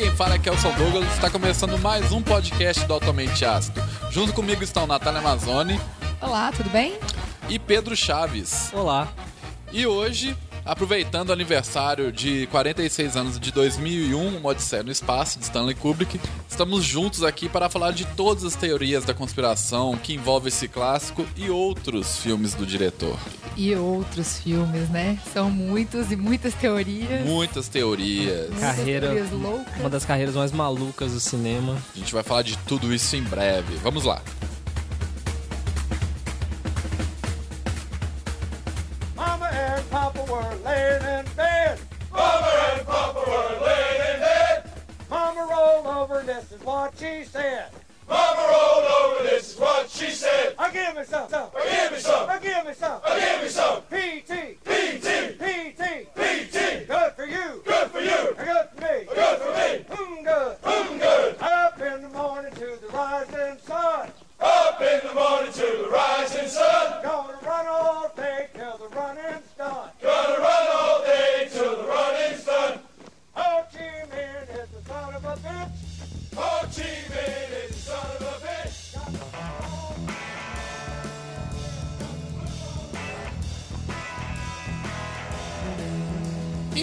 Aqui quem fala é Kelson Douglas. Está começando mais um podcast do Altamente Ácido. Junto comigo estão Natália Amazoni. Olá, tudo bem? E Pedro Chaves. Olá. E hoje Aproveitando o aniversário de 46 anos de 2001, Uma Odisseia no Espaço, de Stanley Kubrick, estamos juntos aqui para falar de todas as teorias da conspiração que envolvem esse clássico e outros filmes do diretor. E outros filmes, né? São muitos e muitas teorias. Muitas teorias. Carreira, teorias loucas. Uma das carreiras mais malucas do cinema. A gente vai falar de tudo isso em breve. Vamos lá. were laying in bed. Mama and Papa were laying in bed. Mama rolled over, this is what she said. Mama rolled over, this is what she said. I give me some. some. I give me some. I give me some. I give me some. P.T. P.T.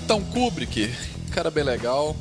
Então, Kubrick, cara bem legal,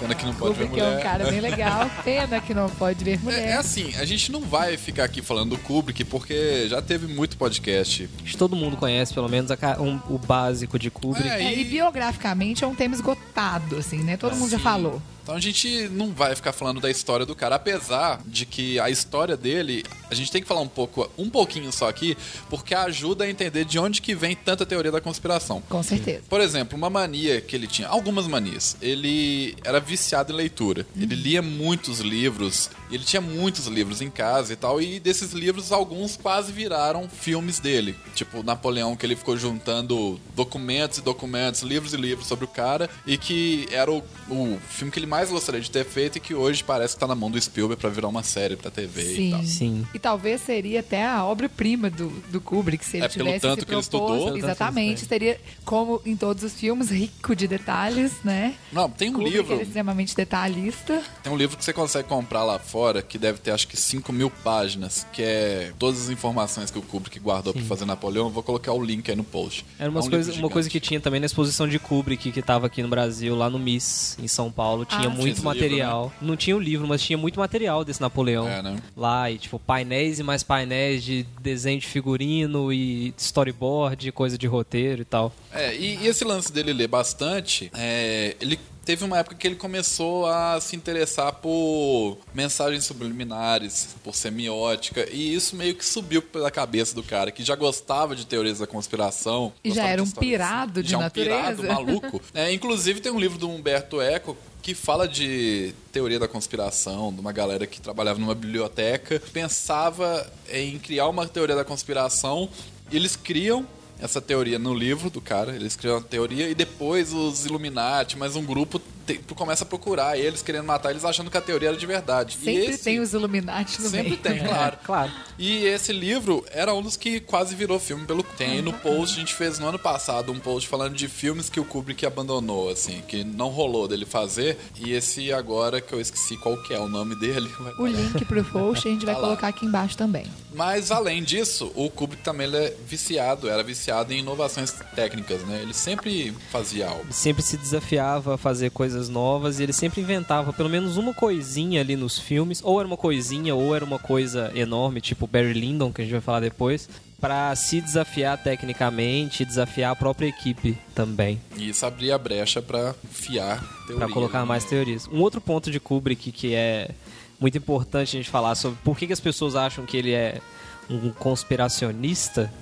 Pena que não pode ver mulher. é um cara bem legal. Pena que não pode ver mulher. É, é, assim, a gente não vai ficar aqui falando do Kubrick, porque já teve muito podcast. Todo mundo conhece, pelo menos, a, um, o básico de Kubrick. É, e... É, e... biograficamente é um tema esgotado, assim, né? Todo mundo já falou. Então a gente não vai ficar falando da história do cara, apesar de que a história dele, a gente tem que falar um pouco, um pouquinho só aqui, porque ajuda a entender de onde que vem tanta teoria da conspiração. Com certeza. Por exemplo, uma mania que ele tinha, algumas manias. Ele era viciado em leitura. Hum. Ele lia muitos livros, ele tinha muitos livros em casa e tal, e desses livros alguns quase viraram filmes dele. Tipo, Napoleão, que ele ficou juntando documentos e documentos, livros e livros sobre o cara, e que era o, o filme que ele mais gostaria de ter feito e que hoje parece que tá na mão do Spielberg para virar uma série pra TV sim, e tal. Sim. E talvez seria até a obra-prima do, do Kubrick, se ele é, tivesse pelo tanto se que ele estudou. Exatamente. Seria, como em todos os filmes, rico de detalhes, né? Não, tem um Kubrick livro... é extremamente detalhista. Tem um livro que você consegue comprar lá fora, que deve ter acho que 5 mil páginas, que é todas as informações que o Kubrick guardou para fazer Napoleão. vou colocar o link aí no post. Era umas é um coisa, uma coisa que tinha também na exposição de Kubrick, que tava aqui no Brasil, lá no MIS, em São Paulo. Tinha ah, muito material material. Né? Não tinha o livro, mas tinha muito material desse Napoleão. É, né? Lá, e tipo, painéis e mais painéis de desenho de figurino e storyboard, coisa de roteiro e tal. É, e, e esse lance dele ler bastante, é, ele teve uma época que ele começou a se interessar por mensagens subliminares, por semiótica, e isso meio que subiu pela cabeça do cara, que já gostava de teorias da conspiração. E já era um pirado assim. de já natureza. um pirado maluco. É, inclusive tem um livro do Humberto Eco que fala de teoria da conspiração, de uma galera que trabalhava numa biblioteca, pensava em criar uma teoria da conspiração, e eles criam essa teoria no livro do cara, eles criam a teoria e depois os Illuminati, mais um grupo te, começa a procurar eles querendo matar eles achando que a teoria era de verdade. Sempre esse, tem os Illuminati no sempre meio. tem, claro. É, claro. E esse livro era um dos que quase virou filme pelo tem no post a gente fez no ano passado um post falando de filmes que o Kubrick abandonou assim, que não rolou dele fazer e esse agora que eu esqueci qual que é o nome dele. O link pro post a gente vai tá colocar aqui embaixo também. Mas além disso, o Kubrick também ele é viciado, era viciado em inovações técnicas, né? Ele sempre fazia algo. Sempre se desafiava a fazer coisas novas e ele sempre inventava pelo menos uma coisinha ali nos filmes, ou era uma coisinha, ou era uma coisa enorme, tipo Barry Lyndon, que a gente vai falar depois, para se desafiar tecnicamente, desafiar a própria equipe também. E isso abria a brecha para fiar para colocar né? mais teorias. Um outro ponto de Kubrick que é muito importante a gente falar sobre por que, que as pessoas acham que ele é um conspiracionista.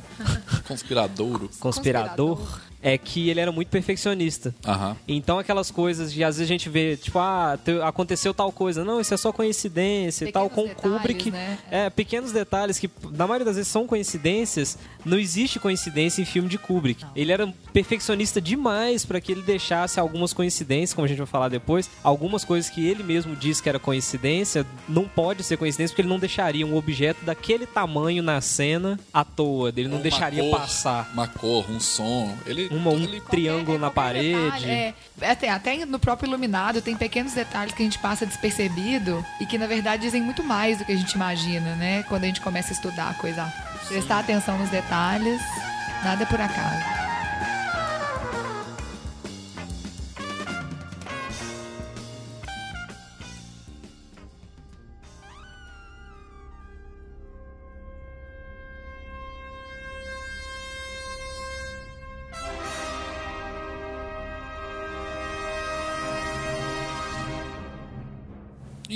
Conspiradouro. Conspirador. Conspirador é que ele era muito perfeccionista. Uhum. Então aquelas coisas de às vezes a gente vê, tipo, ah, aconteceu tal coisa. Não, isso é só coincidência e tal. Com detalhes, Kubrick. Né? É, pequenos detalhes que, na maioria das vezes, são coincidências. Não existe coincidência em filme de Kubrick. Não. Ele era perfeccionista demais para que ele deixasse algumas coincidências, como a gente vai falar depois. Algumas coisas que ele mesmo disse que era coincidência, não pode ser coincidência, porque ele não deixaria um objeto daquele tamanho na cena à toa. Ele não Uma deixaria cor passar. Uma cor, um som. Ele, Uma, um triângulo na parede. detalhe, é, até, até no próprio iluminado tem pequenos detalhes que a gente passa despercebido e que na verdade dizem muito mais do que a gente imagina, né? Quando a gente começa a estudar a coisa, prestar atenção nos detalhes, nada é por acaso.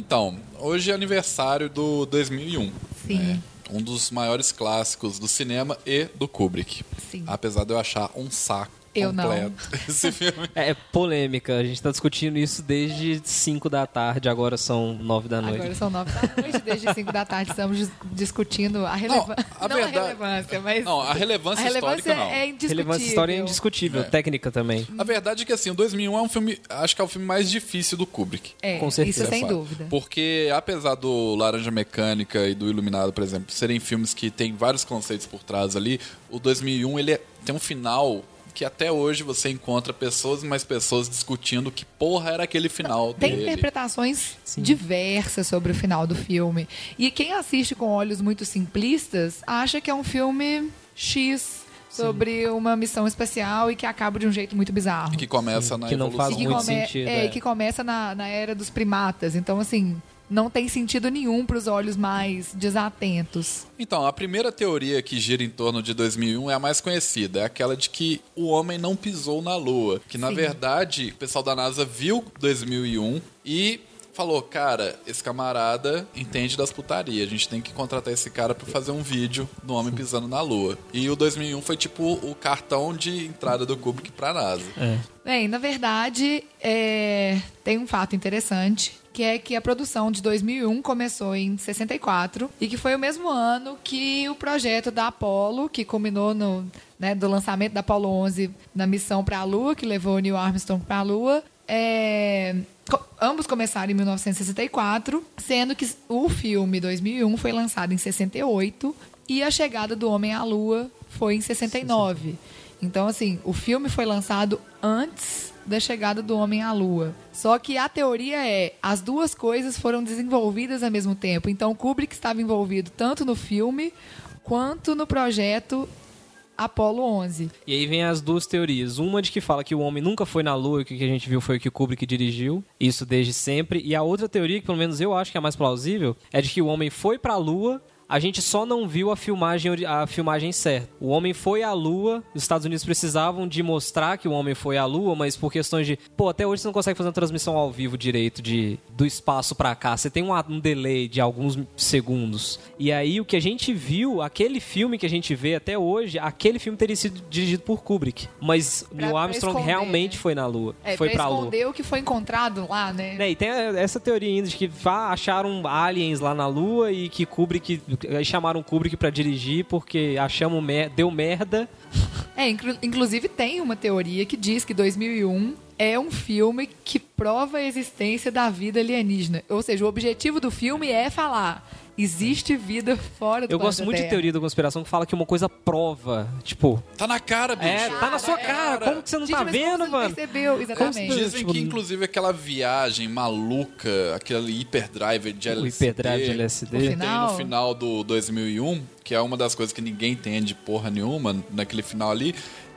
Então, hoje é aniversário do 2001. Sim. né? Um dos maiores clássicos do cinema e do Kubrick. Sim. Apesar de eu achar um saco Eu não. completo esse filme. É polêmica, a gente tá discutindo isso desde 5 da tarde, agora são 9 da noite. Agora são nove da noite, desde cinco da tarde estamos dis- discutindo a relevância. a Não, verdade- a relevância, mas. Não, a relevância, a relevância histórica não. é indiscutível. Relevância história é indiscutível, É. técnica também. A verdade é que assim, o 2001 é um filme, acho que é o filme mais difícil do Kubrick. É, Com certeza. Isso sem É dúvida. Porque apesar do Laranja Mecânica e do Iluminado, por exemplo, serem filmes que têm vários conceitos por trás ali, o 2001 ele é- tem um final que até hoje você encontra pessoas e mais pessoas discutindo que porra era aquele final Tem dele. interpretações diversas sobre o final do filme. E quem assiste com olhos muito simplistas acha que é um filme X sobre uma missão especial e que acaba de um jeito muito bizarro. Que começa na Que não evolução. faz E que, muito come- sentido, é, é. que começa na, na era dos primatas. Então, assim, não tem sentido nenhum para os olhos mais desatentos. Então, a primeira teoria que gira em torno de 2001 é a mais conhecida, é aquela de que o homem não pisou na Lua. Que, na Sim. verdade, o pessoal da NASA viu 2001 e falou, cara, esse camarada entende das putarias, a gente tem que contratar esse cara pra fazer um vídeo do homem pisando na Lua. E o 2001 foi tipo o cartão de entrada do Kubrick pra NASA. É. Bem, na verdade, é, tem um fato interessante, que é que a produção de 2001 começou em 64 e que foi o mesmo ano que o projeto da Apollo, que culminou no né, do lançamento da Apollo 11 na missão para a Lua, que levou Neil Armstrong para a Lua. É, ambos começaram em 1964, sendo que o filme 2001 foi lançado em 68 e a chegada do homem à Lua foi em 69. Então, assim, o filme foi lançado antes da chegada do homem à Lua. Só que a teoria é as duas coisas foram desenvolvidas ao mesmo tempo. Então, Kubrick estava envolvido tanto no filme quanto no projeto Apollo 11. E aí vem as duas teorias. Uma de que fala que o homem nunca foi na Lua e o que a gente viu foi o que Kubrick dirigiu. Isso desde sempre. E a outra teoria, que pelo menos eu acho que é a mais plausível, é de que o homem foi pra Lua. A gente só não viu a filmagem, a filmagem certa. O homem foi à Lua, os Estados Unidos precisavam de mostrar que o homem foi à Lua, mas por questões de. Pô, até hoje você não consegue fazer uma transmissão ao vivo direito de, do espaço pra cá. Você tem um, um delay de alguns segundos. E aí o que a gente viu, aquele filme que a gente vê até hoje, aquele filme teria sido dirigido por Kubrick. Mas Pra- Neil Armstrong esconder, realmente né? foi na Lua. É, foi pra pra Lua. o que foi encontrado lá, né? Né, e tem essa teoria ainda de que ah, acharam aliens lá na Lua e que Kubrick aí chamaram Kubrick pra dirigir porque achamos mer deu merda. É, inclu- inclusive tem uma teoria que diz que 2001 é um filme que prova a existência da vida alienígena. Ou seja, o objetivo do filme é falar existe vida fora do Eu gosto muito de Terra. teoria da conspiração que fala que uma coisa prova, tipo, Tá na cara, bicho. é, tá na sua cara, como que você não Gente, tá mas como vendo, você não mano? percebeu, exatamente. Dizem Tipo, que, inclusive, aquela viagem maluca, aquele hiperdrive de O LSD, hiperdrive de LSD. O que final- tem no final do 2001, que é uma das coisas que ninguém entende porra nenhuma naquele final ali,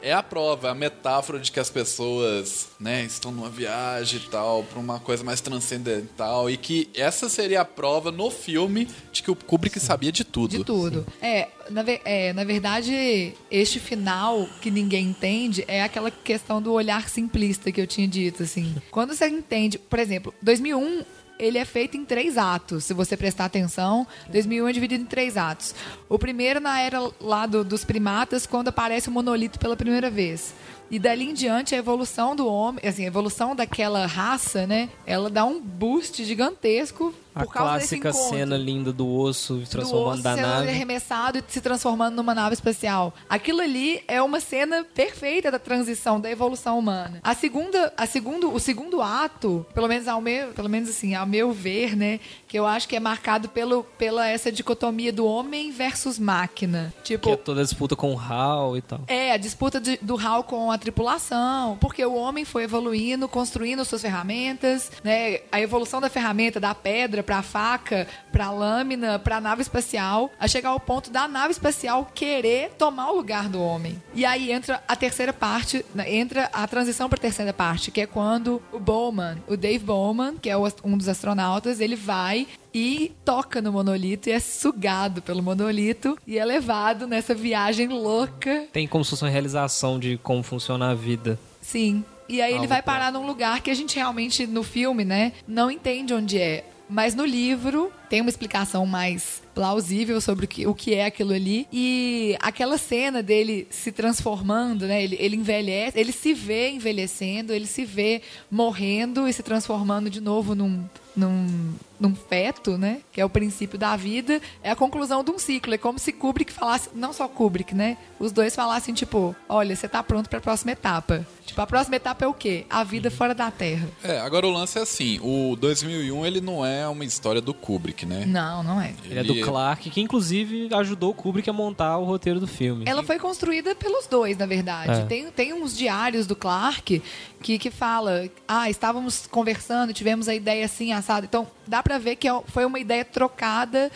é a prova, é a metáfora de que as pessoas, né, estão numa viagem e tal, pra uma coisa mais transcendental, e que essa seria a prova no filme de que o Kubrick sabia de tudo. De tudo. É na, é, na verdade, este final que ninguém entende é aquela questão do olhar simplista que eu tinha dito, assim. Quando você entende, por exemplo, 2001 ele é feito em três atos, se você prestar atenção. 2001 é dividido em três atos. O primeiro na era lá do- dos primatas, quando aparece o monolito pela primeira vez. E dali em diante a evolução do homem, assim, a evolução daquela raça, né? Ela dá um boost gigantesco por desse clássica cena linda do osso do transformando osso da sendo nave. arremessado e se transformando numa nave espacial. Aquilo ali é uma cena perfeita da transição, da evolução humana. A segunda, a segundo, o segundo ato, pelo menos ao meu, pelo menos assim, ao meu ver, né, que eu acho que é marcado pelo, pela essa dicotomia do homem versus máquina. Tipo, Que é toda a disputa com o HAL e tal. é, a disputa de- do HAL com a tripulação, porque o homem foi evoluindo, construindo suas ferramentas, né? A evolução da ferramenta, da pedra para a faca, para a lâmina, para a nave espacial, a chegar ao ponto da nave espacial querer tomar o lugar do homem. E aí entra a terceira parte, né, entra a transição para a terceira parte, que é quando o Bowman, o Dave Bowman, que é um dos astronautas, ele vai e toca no monolito e é sugado pelo monolito e é levado nessa viagem louca. Tem como se fosse uma realização de como funciona a vida. Sim. E aí ele Algo vai pra- parar num lugar que a gente realmente, no filme, né, não entende onde é. Mas no livro tem uma explicação mais plausível sobre o que, o que é aquilo ali. E aquela cena dele se transformando, né? Ele, ele envelhece, ele se vê envelhecendo, ele se vê morrendo e se transformando de novo num, num, num feto, né? Que é o princípio da vida. É a conclusão de um ciclo. É como se Kubrick falasse, não só Kubrick, né? Os dois falassem, tipo, olha, você tá pronto pra próxima etapa. Tipo, a próxima etapa é o quê? A vida fora da Terra. É, agora o lance é assim, o 2001 ele não é uma história do Kubrick, né? Não, não é. Ele é do Clark, que inclusive ajudou o Kubrick a montar o roteiro do filme. Ela foi construída pelos dois, na verdade. É. Tem, tem uns diários do Clark que, que fala, ah, estávamos conversando, tivemos a ideia assim, assado. Então, dá pra ver que é- foi uma ideia trocada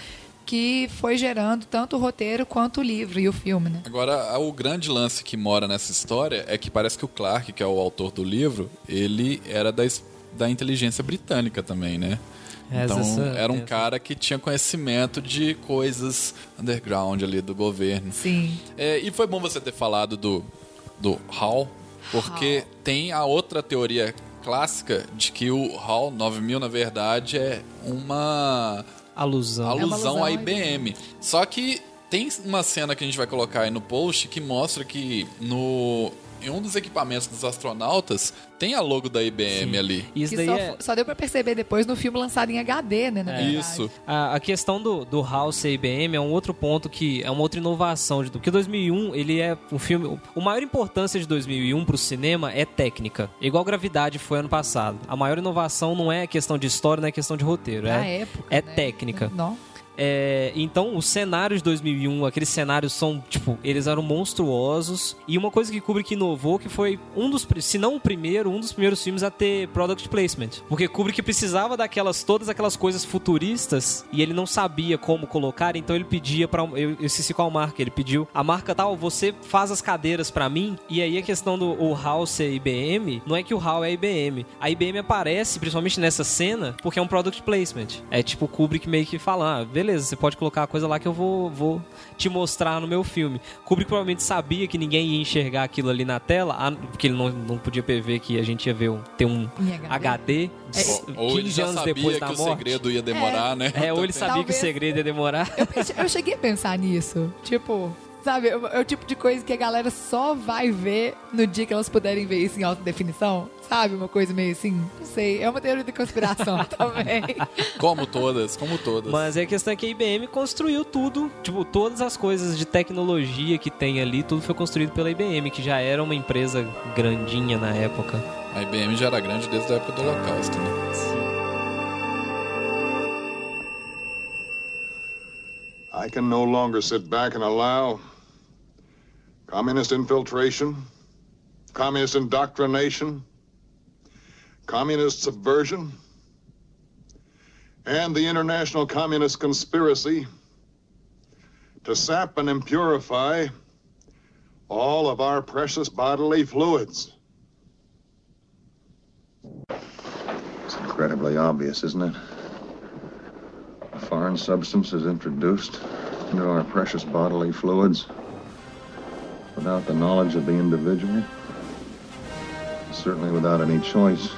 que foi gerando tanto o roteiro quanto o livro e o filme, né? Agora, o grande lance que mora nessa história é que parece que o Clark, que é o autor do livro, ele era da, da inteligência britânica também, né? É, Então, essa- era um cara que tinha conhecimento de coisas underground ali do governo. Sim. É, e foi bom você ter falado do, do Hall, porque tem a outra teoria clássica de que o Hall 9000, na verdade, é uma Alusão. uma alusão alusão à à IBM. Só que tem uma cena que a gente vai colocar aí no post que mostra que no em um dos equipamentos dos astronautas tem a logo da IBM ali. Isso Que daí só, é... só deu pra perceber depois no filme lançado em HD, né? Na verdade. Isso. A, a questão do, do House e IBM é um outro ponto que é uma outra inovação. de- Porque 2001, ele é um filme... o- O maior importância de 2001 pro cinema é técnica. Igual Gravidade foi ano passado. A maior inovação não é questão de história, não é questão de roteiro. Na é, época. é né? técnica. Não. É, então, os cenários de 2001, aqueles cenários são, tipo, eles eram monstruosos. E uma coisa que Kubrick inovou, que foi um dos, se não o primeiro, um dos primeiros filmes a ter product placement. Porque Kubrick precisava daquelas, todas aquelas coisas futuristas e ele não sabia como colocar, então ele pedia eu esqueci qual marca, ele pediu. A marca tal, você faz as cadeiras pra mim. E aí a questão do o HAL ser IBM, não é que o HAL é IBM. A IBM aparece, principalmente nessa cena, porque é um product placement. É tipo Kubrick meio que fala, ah, beleza, você pode colocar a coisa lá que eu vou, vou te mostrar no meu filme. Kubrick provavelmente sabia que ninguém ia enxergar aquilo ali na tela, porque ele não, não podia prever que a gente ia ver um, ter um HD. HD, Ou, ou ele 15 já anos sabia depois que o morte. segredo ia demorar, né? É, ou ele sabia que o Talvez- segredo ia demorar. Eu, eu cheguei a pensar nisso. Tipo, sabe, é o é o tipo de coisa que a galera só vai ver no dia que elas puderem ver isso em alta definição. Sabe? Uma coisa meio assim. Não sei. É uma teoria de conspiração também. Como todas, como todas. Mas a questão é que a IBM construiu tudo, tipo, todas as coisas de tecnologia que tem ali, tudo foi construído pela IBM, que já era uma empresa grandinha na época. A IBM já era grande desde a época do Holocausto, né? I can no longer sit back and allow communist infiltration, communist indoctrination, communist subversion, and the international communist conspiracy to sap and impurify all of our precious bodily fluids. It's incredibly obvious, isn't it? A foreign substance is introduced into our precious bodily fluids without the knowledge of the individual, certainly without any choice.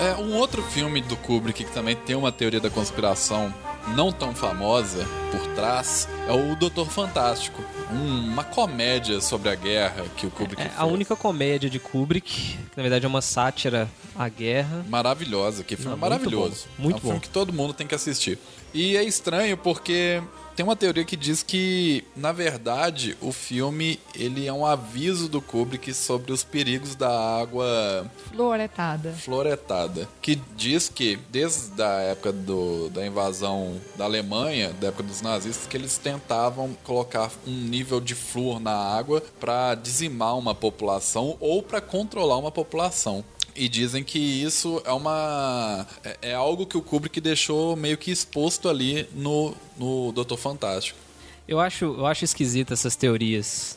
É, um outro filme do Kubrick que também tem uma teoria da conspiração não tão famosa por trás é o Doutor Fantástico. um- uma comédia sobre a guerra que o Kubrick É fez. a única comédia de Kubrick, que na verdade é uma sátira à guerra. Maravilhosa, que filme Não, maravilhoso. muito bom, muito é um filme bom. que todo mundo tem que assistir. E é estranho porque tem uma teoria que diz que, na verdade, o filme ele é um aviso do Kubrick sobre os perigos da água Fluoretada. fluoretada, que diz que desde a época do, da invasão da Alemanha, da época dos nazistas, que eles tentavam colocar um nível de flúor na água para dizimar uma população ou para controlar uma população. E dizem que isso é uma é, é algo que o Kubrick deixou meio que exposto ali no no Doutor Fantástico. Eu acho, eu acho esquisito essas teorias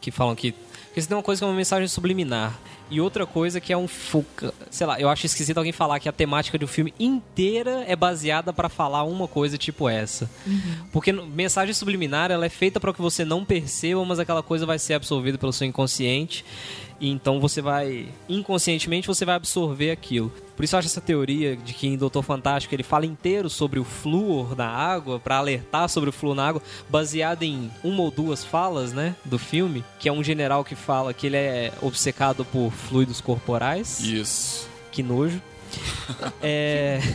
que falam que. Porque isso tem uma coisa que é uma mensagem subliminar. E outra coisa que é um. foca- Sei lá, eu acho esquisito alguém falar que a temática do filme inteira é baseada pra falar uma coisa tipo essa. Porque no- mensagem subliminar ela é feita para que você não perceba, mas aquela coisa vai ser absorvida pelo seu inconsciente. E então você vai. Inconscientemente você vai absorver aquilo. Por isso eu acho essa teoria de que em Doutor Fantástico ele fala inteiro sobre o flúor na água, pra alertar sobre o flúor na água, baseado em uma ou duas falas, né, do filme, que é um general que fala que ele é obcecado por fluidos corporais. Isso. Que nojo. é.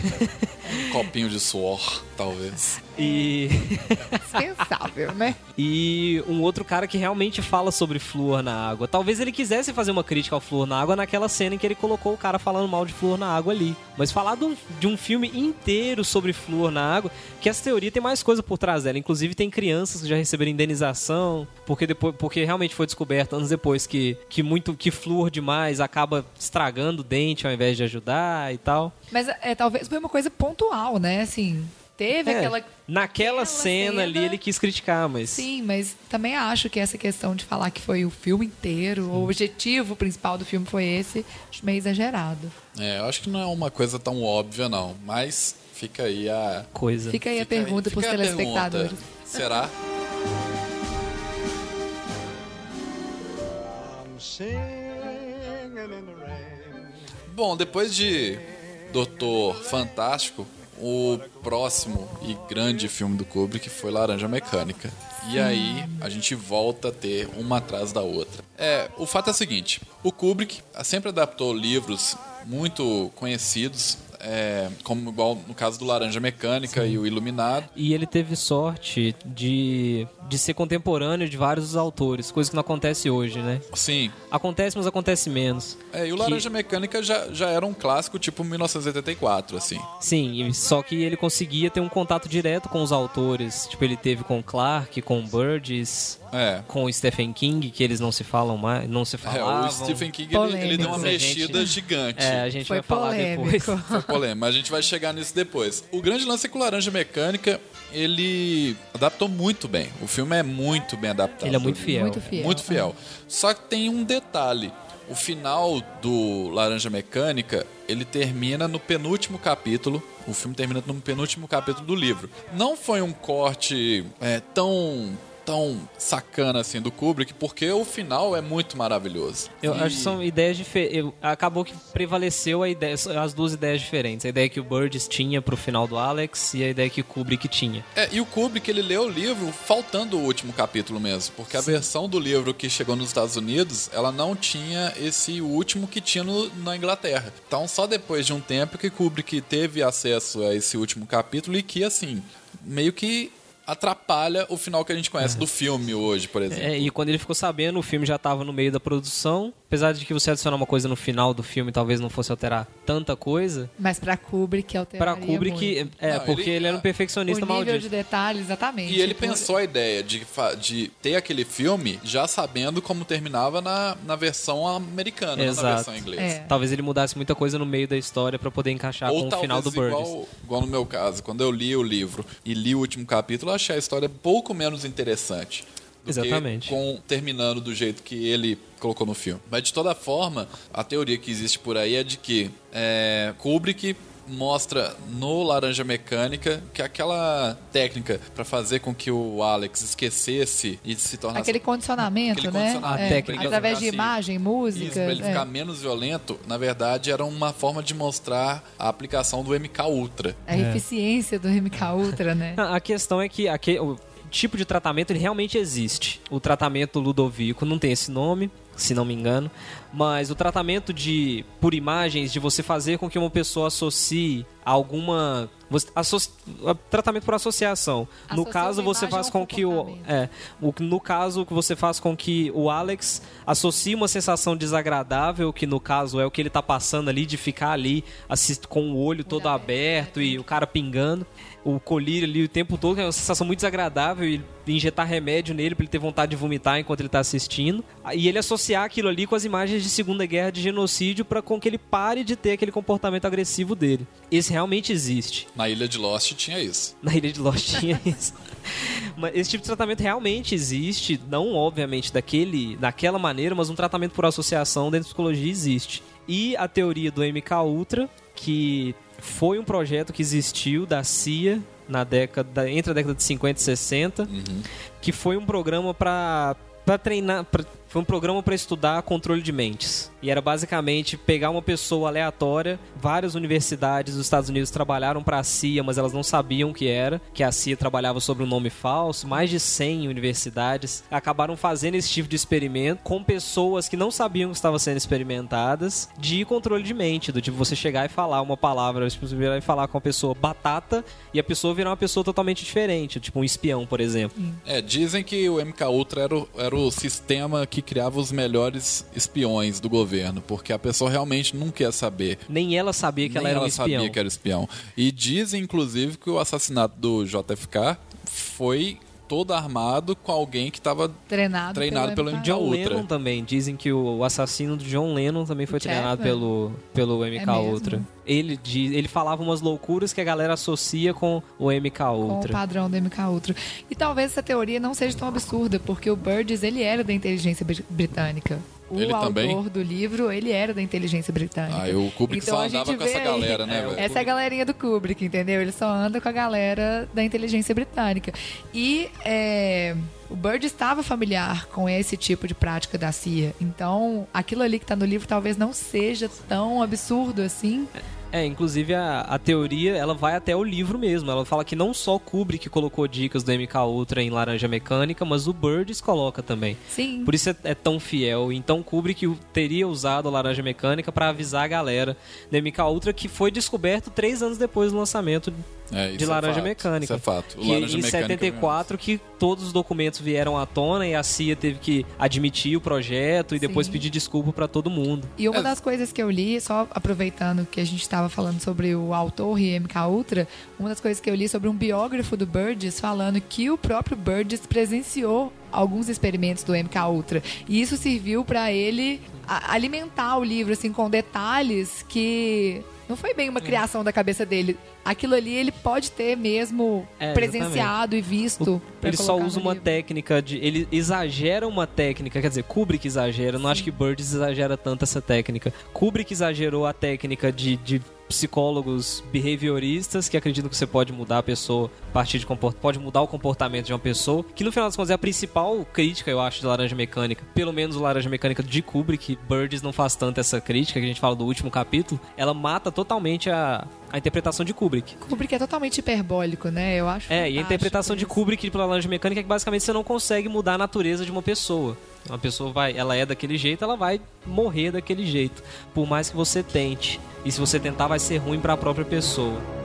Um copinho de suor, talvez. E. Dispensável, né? E um outro cara que realmente fala sobre flúor na água. Talvez ele quisesse fazer uma crítica ao flúor na água naquela cena em que ele colocou o cara falando mal de flúor na água ali. Mas falar de um, de um filme inteiro sobre flúor na água, que essa teoria tem mais coisa por trás dela. Inclusive tem crianças que já receberam indenização, porque depois porque realmente foi descoberto anos depois que, que muito que flúor demais acaba estragando o dente ao invés de ajudar e tal. Mas é, talvez foi uma coisa pontual, né? Assim, teve É, aquela. naquela aquela cena, ali cena- ele quis criticar, mas Sim, mas também acho que essa questão de falar que foi o filme inteiro, o objetivo principal do filme foi esse, acho meio exagerado. É, eu acho que não é uma coisa tão óbvia, não. Mas fica aí a. coisa. Fica aí a fica pergunta fica para os a telespectadores. pergunta. Será? Bom, depois de Doutor Fantástico, o próximo e grande filme do Kubrick foi Laranja Mecânica. E aí a gente volta a ter uma atrás da outra. É, o fato é o seguinte: o Kubrick sempre adaptou livros muito conhecidos, é, como igual no caso do Laranja Mecânica e o Iluminado. E ele teve sorte de, de ser contemporâneo de vários autores, coisa que não acontece hoje, né? Sim, Acontece, mas acontece menos. é, e o Que- Laranja Mecânica já, já era um clássico tipo 1984, assim. Sim, só que ele conseguia ter um contato direto com os autores. Tipo, ele teve com Clark, com Burgess, É. com o Stephen King, que eles não se falam mais, não se É, falavam. o Stephen King ele, ele deu uma mexida gente- gigante. É, a gente Foi vai falar polêmico. depois. Foi polêmico, mas a gente vai chegar nisso depois. O grande lance é que o Laranja Mecânica, ele adaptou muito bem. O filme é muito bem adaptado. Ele é muito fiel. Muito fiel. Muito fiel. Só que tem um detalhe. O final do Laranja Mecânica, ele termina no penúltimo capítulo. O filme termina no penúltimo capítulo do livro. Não foi um corte é, tão tão sacana assim do Kubrick, porque o final é muito maravilhoso. Eu E- acho que são ideias diferentes. Acabou que prevaleceu a ideia, as duas ideias diferentes. A ideia que o Burgess tinha pro final do Alex e a ideia que o Kubrick tinha. É, e o Kubrick, ele leu o livro faltando o último capítulo mesmo, porque a versão do livro que chegou nos Estados Unidos, ela não tinha esse último que tinha no- na Inglaterra. Então, só depois de um tempo que Kubrick teve acesso a esse último capítulo e que, assim, meio que atrapalha o final que a gente conhece do filme hoje, por exemplo. É, e quando ele ficou sabendo, o filme já estava no meio da produção. Apesar de que você adicionar uma coisa no final do filme, talvez não fosse alterar tanta coisa. Mas pra Kubrick alteraria Pra Kubrick, muito. é, Não, porque ele- ele, era um O perfeccionista nível maldito. de detalhe, exatamente. E ele Por- pensou a ideia de, de ter aquele filme já sabendo como terminava na, na versão americana, não na Exato. versão inglesa. É. Talvez ele mudasse muita coisa no meio da história pra poder encaixar Ou com o final do Burgess. igual, igual no meu caso, quando eu li o livro e li o último capítulo, eu achei a história pouco menos interessante. Do que Exatamente. com terminando do jeito que ele colocou no filme. Mas de toda forma, a teoria que existe por aí é de que é, Kubrick mostra no Laranja Mecânica que aquela técnica para fazer com que o Alex esquecesse e se tornasse Aquele condicionamento, Aquele né? condicionamento, É, A técnica através de assim, imagem, Isso, música. pra ele é. ficar menos violento, na verdade, era uma forma de mostrar a aplicação do MK Ultra. A eficiência do MK Ultra, né? A a questão é que aque- o- tipo de tratamento ele realmente existe. O tratamento Ludovico não tem esse nome, se não me engano, mas o tratamento de por imagens de você fazer com que uma pessoa associe alguma você, associ, tratamento por associação. Associa no caso você faz com que o é, o, no caso que você faz com que o Alex associe uma sensação desagradável, que no caso é o que ele tá passando ali de ficar ali assist, com o olho todo aberto, aberto né? e o cara pingando, o colírio ali o tempo todo, que é uma sensação muito desagradável e injetar remédio nele para ele ter vontade de vomitar enquanto ele tá assistindo. E ele associar aquilo ali com as imagens de Segunda Guerra de genocídio para com que ele pare de ter aquele comportamento agressivo dele. Esse realmente existe. Na Ilha de Lost tinha isso. Na Ilha de Lost tinha isso. Mas esse tipo de tratamento realmente existe, não obviamente daquele, daquela maneira, mas um tratamento por associação dentro da psicologia existe. E a teoria do MK Ultra, que foi um projeto que existiu da CIA na década entre a década de 50 e 60, que foi um programa para para treinar, pra- foi um programa para estudar controle de mentes. E era basicamente pegar uma pessoa aleatória, várias universidades dos Estados Unidos trabalharam para a CIA, mas elas não sabiam o que era, que a CIA trabalhava sobre um nome falso, mais de 100 universidades acabaram fazendo esse tipo de experimento com pessoas que não sabiam que estavam sendo experimentadas de controle de mente, do tipo você chegar e falar uma palavra, tipo, você virar e falar com a pessoa batata e a pessoa virar uma pessoa totalmente diferente, tipo um espião, por exemplo. É, dizem que o MK Ultra era o, era o sistema que criava os melhores espiões do governo, porque a pessoa realmente não quer saber. Nem ela sabia que ela era um ela espião. sabia que era espião. E dizem, inclusive, que o assassinato do JFK foi todo armado com alguém que estava Treinado, Treinado pelo MK. John Ultra. Lennon também. Dizem que o assassino do John Lennon também foi O treinado pelo, pelo MK É? Ultra. Ele, diz, ele falava umas loucuras que a galera associa com o MK com o Ultra. padrão do MK Ultra. E talvez essa teoria não seja tão absurda, porque o Burgess, ele era da inteligência bri- britânica. O Ele autor também? do livro, ele era da inteligência britânica. Ah, e o Kubrick Então, só andava com essa aí- galera, né, É, velho? Essa é a galerinha do Kubrick, entendeu? Ele só anda com a galera da inteligência britânica. E é, o Bird estava familiar com esse tipo de prática da CIA. Então, aquilo ali que está no livro talvez não seja tão absurdo assim. É, inclusive a, a teoria, ela vai até o livro mesmo. Ela fala que não só Kubrick colocou dicas do MK Ultra em Laranja Mecânica, mas o Burgess coloca também. Sim. Por isso é, é tão fiel. Então Kubrick teria usado a Laranja Mecânica para avisar a galera do MK Ultra que foi descoberto três anos depois do lançamento É, isso de é Laranja fato, Mecânica. Isso é fato. O Que Laranja em Mecânica 74 que todos os documentos vieram à tona e a CIA teve que admitir o projeto e depois Sim. pedir desculpa para todo mundo. E uma É. das coisas que eu li, só aproveitando que a gente estava falando sobre o autor e MK Ultra, uma das coisas que eu li sobre um biógrafo do Burgess falando que o próprio Burgess presenciou alguns experimentos do MK Ultra e isso serviu para ele alimentar o livro assim com detalhes que não foi bem uma criação da cabeça dele. Aquilo ali ele pode ter mesmo É, presenciado e visto. pra Ele só usa uma livro. técnica de. Ele exagera uma técnica, quer dizer, Kubrick exagera. Eu não acho que Burgess exagera tanto essa técnica. Kubrick exagerou a técnica de, de psicólogos behavioristas que acreditam que você pode mudar a pessoa partir de comport... pode mudar o comportamento de uma pessoa, que no final das contas é a principal crítica, eu acho, de Laranja Mecânica. Pelo menos o Laranja Mecânica de Kubrick, Burgess não faz tanto essa crítica que a gente fala do último capítulo. Ela mata totalmente a, a interpretação de Kubrick. Kubrick é totalmente hiperbólico, né? Eu acho. É, e a interpretação de. Kubrick pela Laranja Mecânica é que basicamente você não consegue mudar a natureza de uma pessoa. Uma pessoa vai, ela é daquele jeito, ela vai morrer daquele jeito, por mais que você tente. E se você tentar, vai ser ruim para a própria pessoa.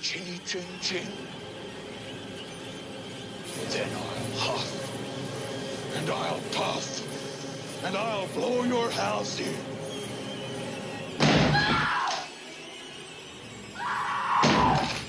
Chinny chin chin. Then I'll huff, and I'll puff, and I'll blow your house in. Here's Johnny.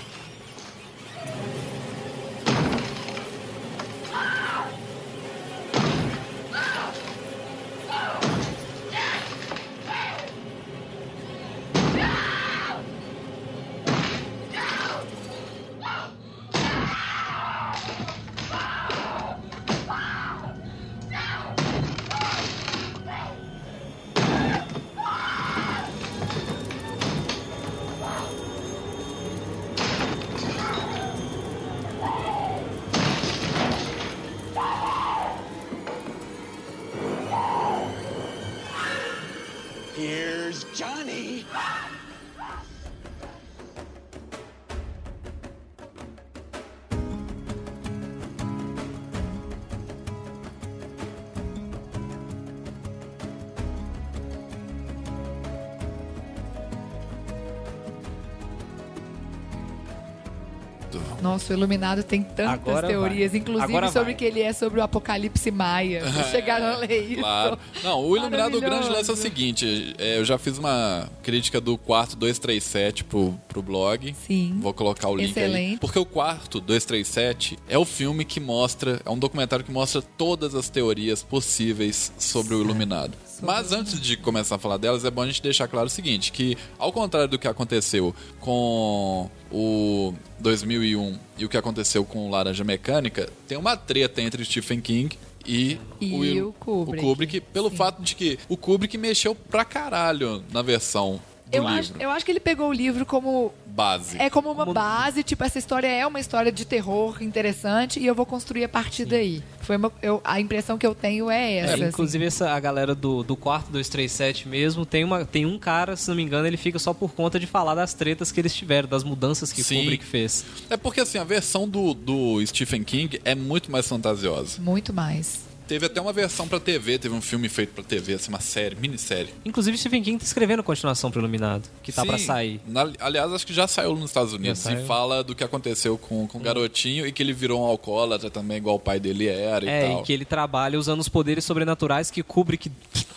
Nossa, o Iluminado tem tantas Agora teorias, vai. inclusive Agora sobre vai. que ele é sobre o apocalipse maia. Vocês chegaram a ler isso? Claro. Não, o Iluminado, o grande lance é o seguinte: é, eu já fiz uma crítica do quarto 237 pro, pro blog. Sim. Vou colocar o link aí. Excelente. Porque o quarto 237 é o filme que mostra, é um documentário que mostra todas as teorias possíveis sobre o Iluminado. Mas antes de começar a falar delas, é bom a gente deixar claro o seguinte, que ao contrário do que aconteceu com o 2001 e o que aconteceu com o Laranja Mecânica, tem uma treta entre Stephen King e, E Il- o Kubrick. o Kubrick, pelo Sim. fato de que o Kubrick mexeu pra caralho na versão Eu livro. acho, eu acho que ele pegou o livro como Base. É como uma base, tipo, essa história é uma história de terror interessante e eu vou construir a partir daí. Foi uma- eu- a impressão que eu tenho é essa. É, assim. inclusive essa, a galera do, do quarto 237 mesmo, tem, uma, tem um cara, se não me engano, ele fica só por conta de falar das tretas que eles tiveram, das mudanças que Sim. o Kubrick fez. É porque assim, a versão do, do Stephen King é muito mais fantasiosa. Muito mais. Teve até uma versão pra TV, teve um filme feito pra TV, assim, uma série, minissérie. Inclusive, Stephen King tá escrevendo a continuação pro Iluminado, que tá Sim, pra sair. na- aliás, acho que já saiu nos Estados Unidos. E fala do que aconteceu com, com o garotinho e que ele virou um alcoólatra também, igual o pai dele era e É, tal. e que ele trabalha usando os poderes sobrenaturais que Kubrick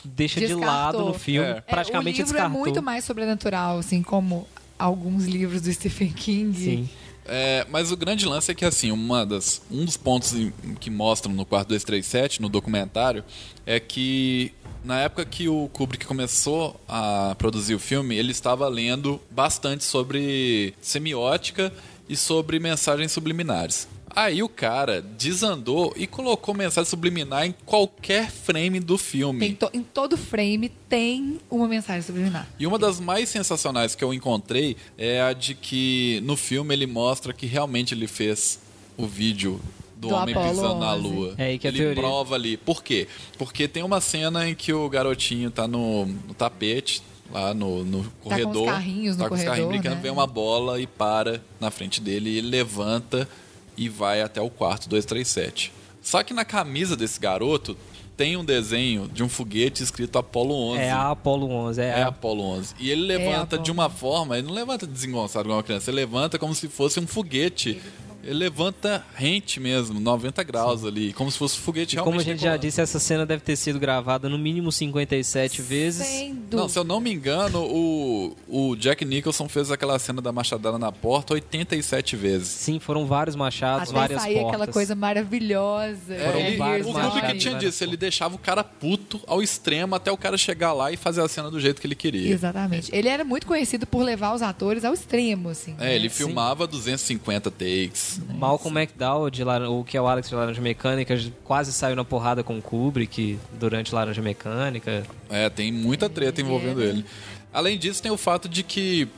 deixa de Descartou. lado no filme. É. Praticamente é, o livro descartou. é muito mais sobrenatural, assim como alguns livros do Stephen King. Sim. É, mas o grande lance é que, assim, uma das, um dos pontos que mostram no quarto 237, no documentário, é que na época que o Kubrick começou a produzir o filme, ele estava lendo bastante sobre semiótica e sobre mensagens subliminares. Aí o cara desandou e colocou mensagem subliminar em qualquer frame do filme. Tem to- em todo frame tem uma mensagem subliminar. E uma das mais sensacionais que eu encontrei é a de que no filme ele mostra que realmente ele fez o vídeo do, Do homem Apollo pisando na 11. lua. É, e que a ele teoria- prova ali. Por quê? Porque tem uma cena em que o garotinho tá no, no tapete, lá no, no corredor. carrinhos no tá com os corredor, carrinhos brincando, né? vem uma bola e para na frente dele e ele levanta e vai até o quarto 237. Só que na camisa desse garoto tem um desenho de um foguete escrito Apollo 11. É a Apollo 11. É, É a... Apollo 11. E ele levanta Apollo. de uma forma, ele não levanta desengonçado igual uma criança, ele levanta como se fosse um foguete. Ele levanta rente mesmo, 90 graus ali, como se fosse um foguete E como a realmente gente já decolando. disse, essa cena deve ter sido gravada no mínimo 57 vezes. Sem Não, dúvida. se eu não me engano, o, o Jack Nicholson fez aquela cena da machadada na porta 87 vezes. Sim, foram vários machados, Até várias sair portas. aquela coisa maravilhosa. É, Foram ele, vários o machados, Kubrick tinha disso, ele deixava o cara puto ao extremo até o cara chegar lá e fazer a cena do jeito que ele queria. Exatamente. Ele era muito conhecido por levar os atores ao extremo, assim. É, ele Sim. filmava 250 takes. Malcolm McDowell, de Lar- o que é o Alex de Laranja Mecânica, quase saiu na porrada com o Kubrick durante Laranja Mecânica. É, tem muita treta envolvendo É. ele. Além disso, tem o fato de que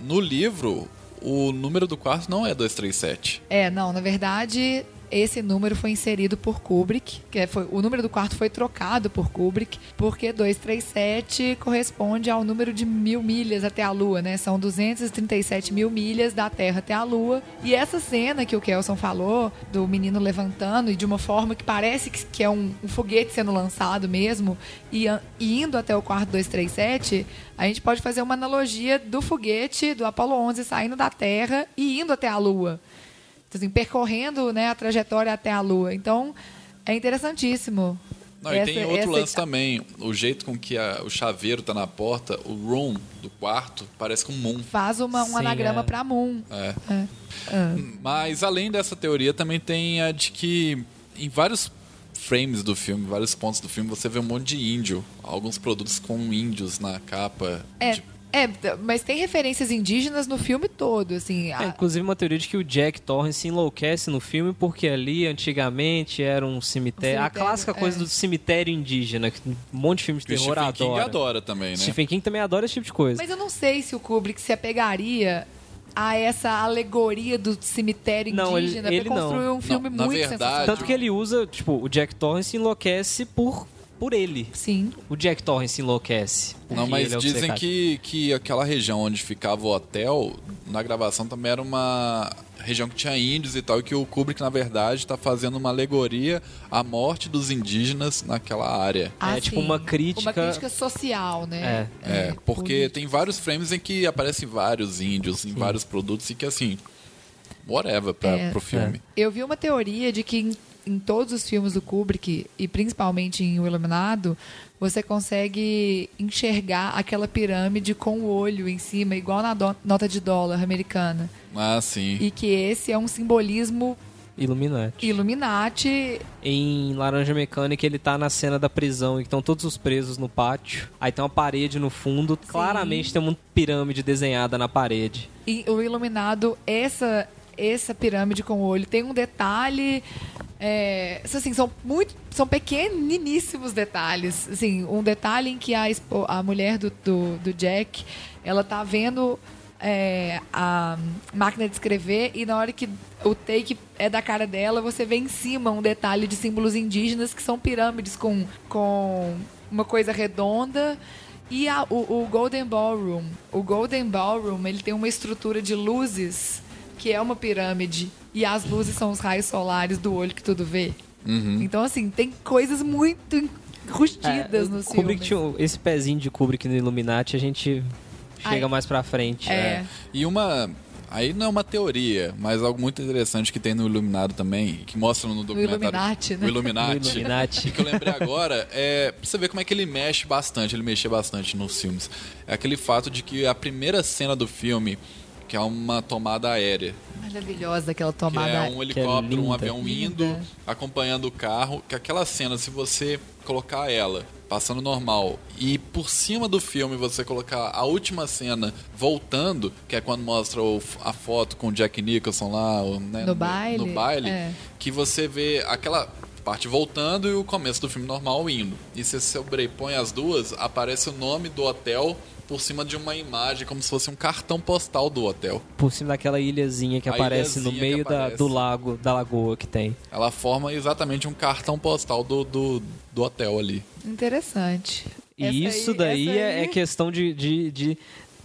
no livro o número do quarto não é 237. É, não, na verdade, esse número foi inserido por Kubrick, que é- foi, o número do quarto foi trocado por Kubrick, porque 237 corresponde ao número de mil milhas até a Lua, né? São 237 mil milhas da Terra até a Lua. E essa cena que o Kelson falou, do menino levantando e de uma forma que parece que, é um, um foguete sendo lançado mesmo, e, e indo até o quarto 237, a gente pode fazer uma analogia do foguete do Apollo 11 saindo da Terra e indo até a Lua assim, percorrendo né, a trajetória até a Lua. Então, é interessantíssimo. Não, e tem Essa- outro essa- lance também. O jeito com que a- o chaveiro tá na porta, o room do quarto, parece com moon. Faz uma, um Sim, anagrama é. para Moon. É. É. Ah. Mas além dessa teoria, também tem a de que em vários frames do filme, vários pontos do filme, você vê um monte de índio. Alguns produtos com índios na capa. É, de- é, mas tem referências indígenas no filme todo, assim. É, a- inclusive uma teoria de que o Jack Torrance enlouquece no filme porque ali antigamente era um cemitério. Um a cemitério, clássica coisa é. do cemitério indígena, que um monte de filmes de terror Stephen King adora. adora também, né? Stephen King também adora esse tipo de coisa. Mas eu não sei se o Kubrick se apegaria a essa alegoria do cemitério Não, ele- indígena ele pra não. construir um filme Não, na muito verdade- sensacional. Tanto que ele usa, tipo, o Jack Torrance enlouquece por, por ele. Sim. O Jack Torrance enlouquece. Não, porque mas ele é dizem que, que aquela região onde ficava o hotel, na gravação também era uma região que tinha índios e tal, e que o Kubrick, na verdade, está fazendo uma alegoria à morte dos indígenas naquela área. Ah, É, tipo, sim. uma crítica- Uma crítica social, né? É, porque política. tem vários frames em que aparecem vários índios em vários produtos e que assim. whatever pra, É. pro filme. Eu vi uma teoria de que em, todos os filmes do Kubrick, e principalmente em O Iluminado, você consegue enxergar aquela pirâmide com o olho em cima, igual na nota de dólar americana. Ah, sim. E que esse é um simbolismo Illuminati. Illuminati. Em Laranja Mecânica, ele tá na cena da prisão e estão todos os presos no pátio. Aí tem uma parede no fundo. Claramente tem uma pirâmide desenhada na parede. E o Iluminado, essa, essa pirâmide com o olho, tem um detalhe. É, assim, são muito. São pequeniníssimos detalhes. Assim, um detalhe em que a, a mulher do, do, do Jack ela tá vendo é, a máquina de escrever e na hora que o take é da cara dela, você vê em cima um detalhe de símbolos indígenas que são pirâmides com, com uma coisa redonda. E a- o, o Golden Ballroom. O Golden Ballroom ele tem uma estrutura de luzes que é uma pirâmide. E as luzes são os raios solares do olho que tudo vê. Então, assim, tem coisas muito enrustidas nos É, Kubrick filmes. tinha esse pezinho de Kubrick no Illuminati, a gente chega Ai. mais pra frente. É. E uma. Aí não é uma teoria, mas algo muito interessante que tem no Iluminado também, que mostra no documentário. Illuminati, né? O Illuminati. No Illuminati. E que eu lembrei agora é pra você ver como é que ele mexe bastante, ele mexia bastante nos filmes. É aquele fato de que a primeira cena do filme, que é uma tomada aérea, Maravilhosa aquela que tomada. é um helicóptero, um linda. avião Linda. indo, acompanhando o carro, que aquela cena, se você colocar ela passando normal e por cima do filme você colocar a última cena voltando, que é quando mostra o- a foto com o Jack Nicholson lá, né, No baile, no baile é. que você vê aquela parte voltando e o começo do filme normal indo. E se você sobrepõe as duas, aparece o nome do hotel por cima de uma imagem, como se fosse um cartão postal do hotel. Por cima daquela ilhazinha que A aparece no ilhazinha que meio da, aparece. do lago, da lagoa que tem. Ela forma exatamente um cartão postal do, do, do hotel ali. Interessante. E Essa isso aí- daí é, aí- é questão de, de, de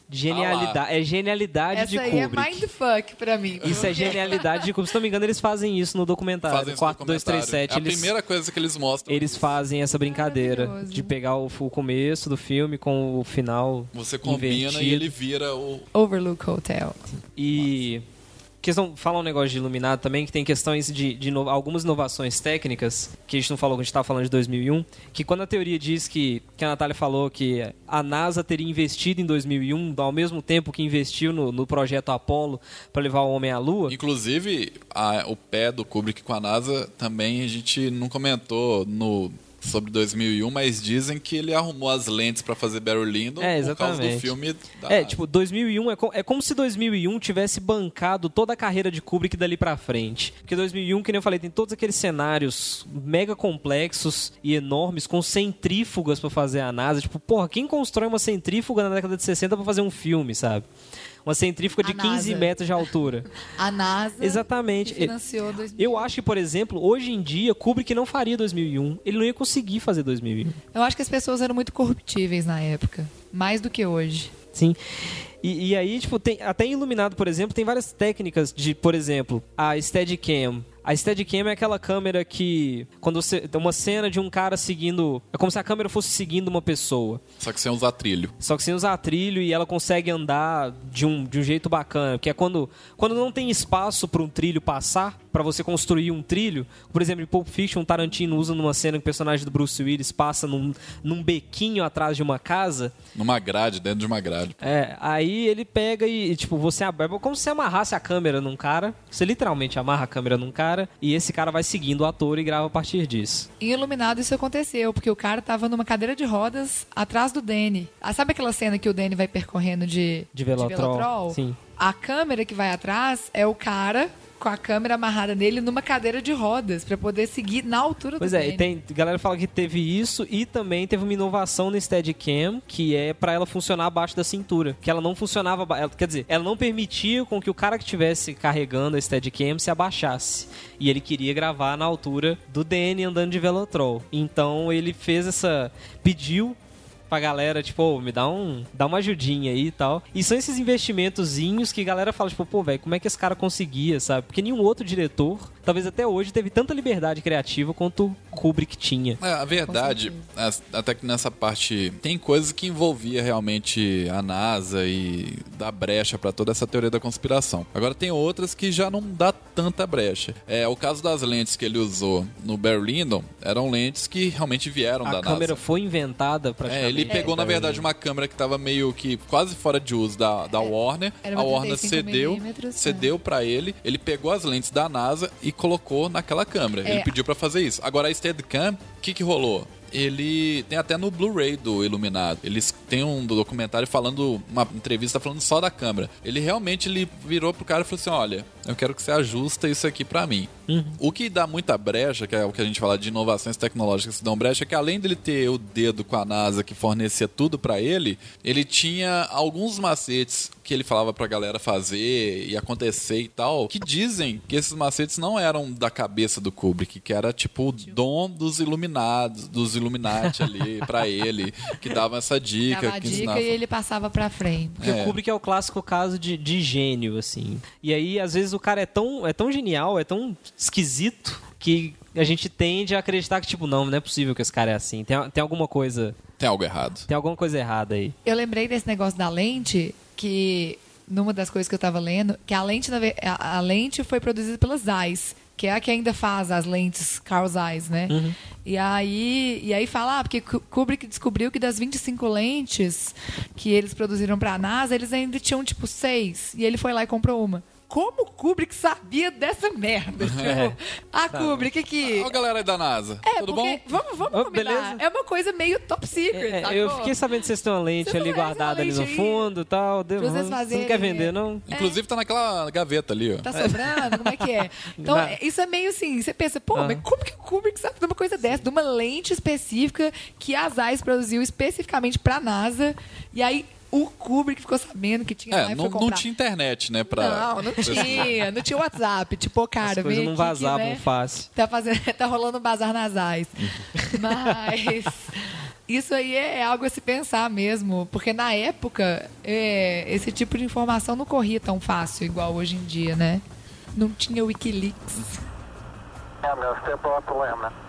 genialidade. é genialidade Essa de aí é Kubrick. mindfuck pra mim. Isso é genialidade de Kubrick. Se não me engano, eles fazem isso no documentário. Fazem isso no 4237. documentário. É a eles, primeira coisa que eles mostram. eles fazem essa brincadeira de pegar o, o começo do filme com o final. Você combina invertido. e ele vira o. Overlook Hotel. E questão, falar um negócio de iluminado também, que tem questões de, de algumas inovações técnicas, que a gente não falou, a gente estava falando de 2001, que quando a teoria diz que, que a Natália falou que a NASA teria investido em 2001, ao mesmo tempo que investiu no, no projeto Apollo para levar o homem à Lua, Inclusive, a- o pé do Kubrick com a NASA também a gente não comentou no sobre 2001, mas dizem que ele arrumou as lentes pra fazer Barry Lyndon É, por causa do filme da É, tipo, 2001 é, co- é como se 2001 tivesse bancado toda a carreira de Kubrick dali pra frente. Porque 2001, que nem eu falei, tem todos aqueles cenários mega complexos e enormes com centrífugas pra fazer a NASA. Tipo, porra, quem constrói uma centrífuga na década de 60 pra fazer um filme, sabe? Uma centrífuga de A 15 NASA. metros de altura. A NASA Exatamente. financiou 2000. Eu acho que, por exemplo, hoje em dia, Kubrick não faria 2001. Ele não ia conseguir fazer 2001. Eu acho que as pessoas eram muito corruptíveis na época. Mais do que hoje. Sim. E, e aí, tipo, tem, até em Iluminado, por exemplo, tem várias técnicas de, por exemplo, a Steadicam. A Steadicam é aquela câmera que, quando você tem uma cena de um cara seguindo, é como se a câmera fosse seguindo uma pessoa. Só que sem usar trilho. Só que sem usar trilho e ela consegue andar de um, de um jeito bacana. Que é quando, quando não tem espaço para um trilho passar, para você construir um trilho. Por exemplo, em Pulp Fiction, Tarantino usa numa cena que o personagem do Bruce Willis passa num, num bequinho atrás de uma casa. Numa grade, dentro de uma grade. É, aí ele pega e, e, tipo, você ab- é como se você amarrasse a câmera num cara. Você literalmente amarra a câmera num cara e esse cara vai seguindo o ator e grava a partir disso. Em Iluminado isso aconteceu, porque o cara tava numa cadeira de rodas atrás do Danny. Ah, sabe aquela cena que o Danny vai percorrendo de, De Velotrol? Sim. A câmera que vai atrás é o cara com a câmera amarrada nele numa cadeira de rodas pra poder seguir na altura Pois do é, Danny. e tem a galera fala que teve isso e também teve uma inovação no Steadicam, que é pra ela funcionar abaixo da cintura, que ela não funcionava, ela- quer dizer, ela não permitia com que o cara que estivesse carregando a Steadicam se abaixasse. E ele queria gravar na altura do Danny andando de Velotrol. Então ele fez essa pediu pra galera, tipo, "Ô, me dá um, dá uma ajudinha aí e tal. E são esses investimentozinhos que a galera fala, tipo, pô, velho, como é que esse cara conseguia, sabe? Porque nenhum outro diretor talvez até hoje teve tanta liberdade criativa quanto Kubrick tinha. É, a verdade, até que nessa parte tem coisas que envolvia realmente a NASA e dá brecha pra toda essa teoria da conspiração. Agora tem outras que já não dá tanta brecha. É, o caso das lentes que ele usou no Lyndon eram lentes que realmente vieram A da câmera NASA. foi inventada É, praticamente. ele pegou, na verdade, uma câmera que tava meio que quase fora de uso da, da Warner. era A Warner 35 cedeu, milímetros, cedeu pra ele. Ele pegou as lentes da NASA e colocou naquela câmera. É. Ele pediu pra fazer isso. Agora, a Steadicam, o que que rolou? Ele tem até no Blu-ray do Iluminado. Eles têm um documentário falando, uma entrevista falando só da câmera. Ele realmente ele virou pro cara e falou assim: Olha, eu quero que você ajusta isso aqui pra mim. O que dá muita brecha, que é o que a gente fala de inovações tecnológicas que dão brecha, é que além dele ter o dedo com a NASA que fornecia tudo pra ele, ele tinha alguns macetes que ele falava pra galera fazer e acontecer e tal, que dizem que esses macetes não eram da cabeça do Kubrick, que era tipo o dom dos iluminados, dos Illuminati ali pra ele, que davam essa dica, Dava a que dica ensinava. e ele passava pra frente. Porque É. o Kubrick é o clássico caso de, de gênio, assim. E aí, às vezes, o cara é tão, é tão genial, é tão esquisito, que a gente tende a acreditar que, tipo, não, não é possível que esse cara é assim. Tem, tem alguma coisa. Tem algo errado. Tem alguma coisa errada aí. Eu lembrei desse negócio da lente, que numa das coisas que eu tava lendo, que a lente, a, a lente foi produzida pela Zeiss, que é a que ainda faz as lentes Carl Zeiss, né? E aí, e aí fala, ah, porque Ku- Kubrick descobriu que das 25 lentes que eles produziram pra NASA, eles ainda tinham tipo seis. E ele foi lá e comprou uma. Como o Kubrick sabia dessa merda? Tipo, ah, Kubrick aqui. Ó, galera aí da NASA. É, Tudo porque, bom? vamos, vamos Ô, combinar. beleza. É uma coisa meio top secret, É, sacou? eu fiquei sabendo que vocês têm uma lente ali não guardada uma ali no lente aí? fundo e tal. Deu, vocês você não fazerem, quer é. vender, não? Inclusive tá naquela gaveta ali, ó. Tá sobrando? Como é que é? Então, Na- é- isso é meio assim, você pensa, pô, Ah. mas como que o Kubrick sabe de uma coisa dessa? De uma lente específica que a Zeiss produziu especificamente pra NASA. E aí o Kubrick ficou sabendo que tinha lá É, e não, foi não tinha internet, né? Pra... Não, não tinha. Não tinha WhatsApp. Tipo, cara, As coisas vem não vazavam né, fácil. Tá, fazendo, tá rolando um bazar nas AIS. Mas isso aí é algo a se pensar mesmo. Porque na época, é, esse tipo de informação não corria tão fácil igual hoje em dia, né? Não tinha Wikileaks. I'm to step off the limb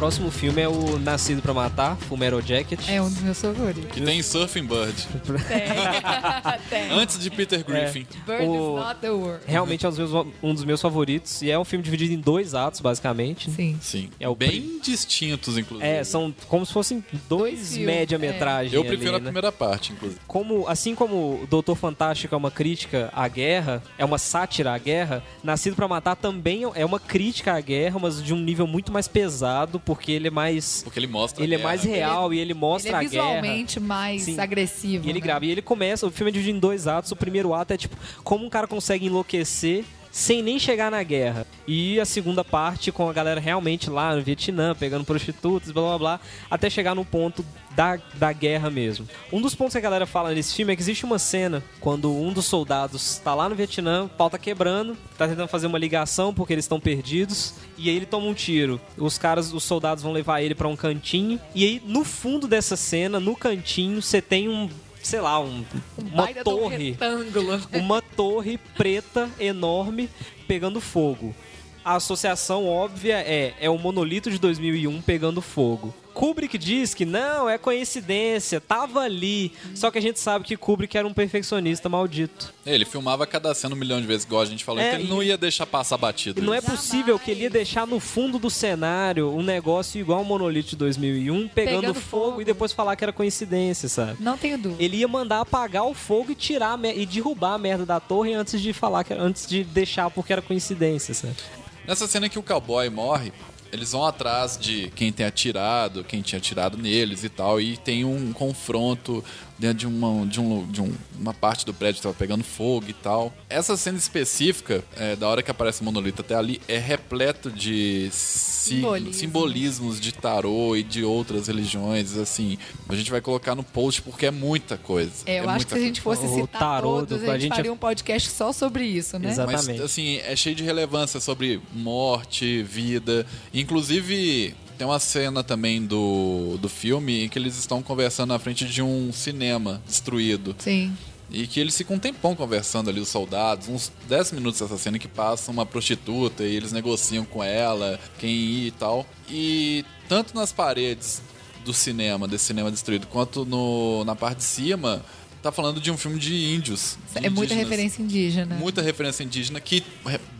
Próximo filme é o Nascido pra Matar, Fumero Jacket. É um dos meus favoritos. Que tem Surfing Bird. Tem. Antes de Peter Griffin. Bird O- is not the word. Realmente é um dos, meus, um dos meus favoritos. E é um filme dividido em dois atos, basicamente. Sim. Sim. É o Bem distintos, inclusive. É, são como se fossem dois filmes, média-metragens. Eu prefiro ali, a né? primeira parte, inclusive. como assim como o Doutor Fantástico é uma crítica à guerra, é uma sátira à guerra, Nascido pra Matar também é uma crítica à guerra, mas de um nível muito mais pesado, porque ele é mais Porque ele mostra. a ele é mais real e ele mostra Ele é a guerra. visualmente mais Sim. agressivo. E ele né? grava. E ele começa, o filme é dividido em dois atos. O primeiro ato é tipo, como um cara consegue enlouquecer sem nem chegar na guerra. E a segunda parte com a galera realmente lá no Vietnã, pegando prostitutas, blá blá blá, até chegar no ponto da, da guerra mesmo. Um dos pontos que a galera fala nesse filme é que existe uma cena quando um dos soldados tá lá no Vietnã, o pau tá quebrando, tá tentando fazer uma ligação porque eles estão perdidos, e aí ele toma um tiro. Os caras, os soldados vão levar ele pra um cantinho, e aí no fundo dessa cena, no cantinho, você tem um sei lá, um, uma um torre retângulo. uma torre preta enorme pegando fogo. A associação óbvia é é o monolito de 2001 pegando fogo. Kubrick diz que não, é coincidência, tava ali. Só que a gente sabe que Kubrick era um perfeccionista maldito. Ele filmava cada cena um milhão de vezes, igual a gente falou. É, então ele e- não ia deixar passar batido. Não é possível que ele ia deixar no fundo do cenário um negócio igual o monolito de 2001 pegando, Pegando fogo, fogo. e depois falar que era coincidência, sabe? Não tenho dúvida. Ele ia mandar apagar o fogo e tirar e derrubar a merda da torre antes de falar que era- antes de deixar porque era coincidência, sabe? Nessa cena que o cowboy morre, eles vão atrás de quem tem atirado, quem tinha atirado neles e tal, e tem um confronto dentro de uma, de um, de um- uma parte do prédio que tava pegando fogo e tal. Essa cena específica, é, da hora que aparece o monolito até ali, é repleto de si- Simbolismos. simbolismos de tarô e de outras religiões, assim. A gente vai colocar no post porque é muita coisa. É, eu É acho que se a gente fosse O citar tarô todos, do- a a gente, gente- faria um podcast só sobre isso, né? Exato. Mas, Exatamente. assim, é cheio de relevância sobre morte, vida. Inclusive, tem uma cena também do, do filme em que eles estão conversando na frente de um cinema destruído. Sim. E que eles ficam um tempão conversando ali, os soldados, uns 10 minutos essa cena que passa uma prostituta e eles negociam com ela, quem ir e tal. E tanto nas paredes do cinema, desse cinema destruído, quanto no, na parte de cima, tá falando de um filme de índios. de É muita referência indígena. Muita referência indígena que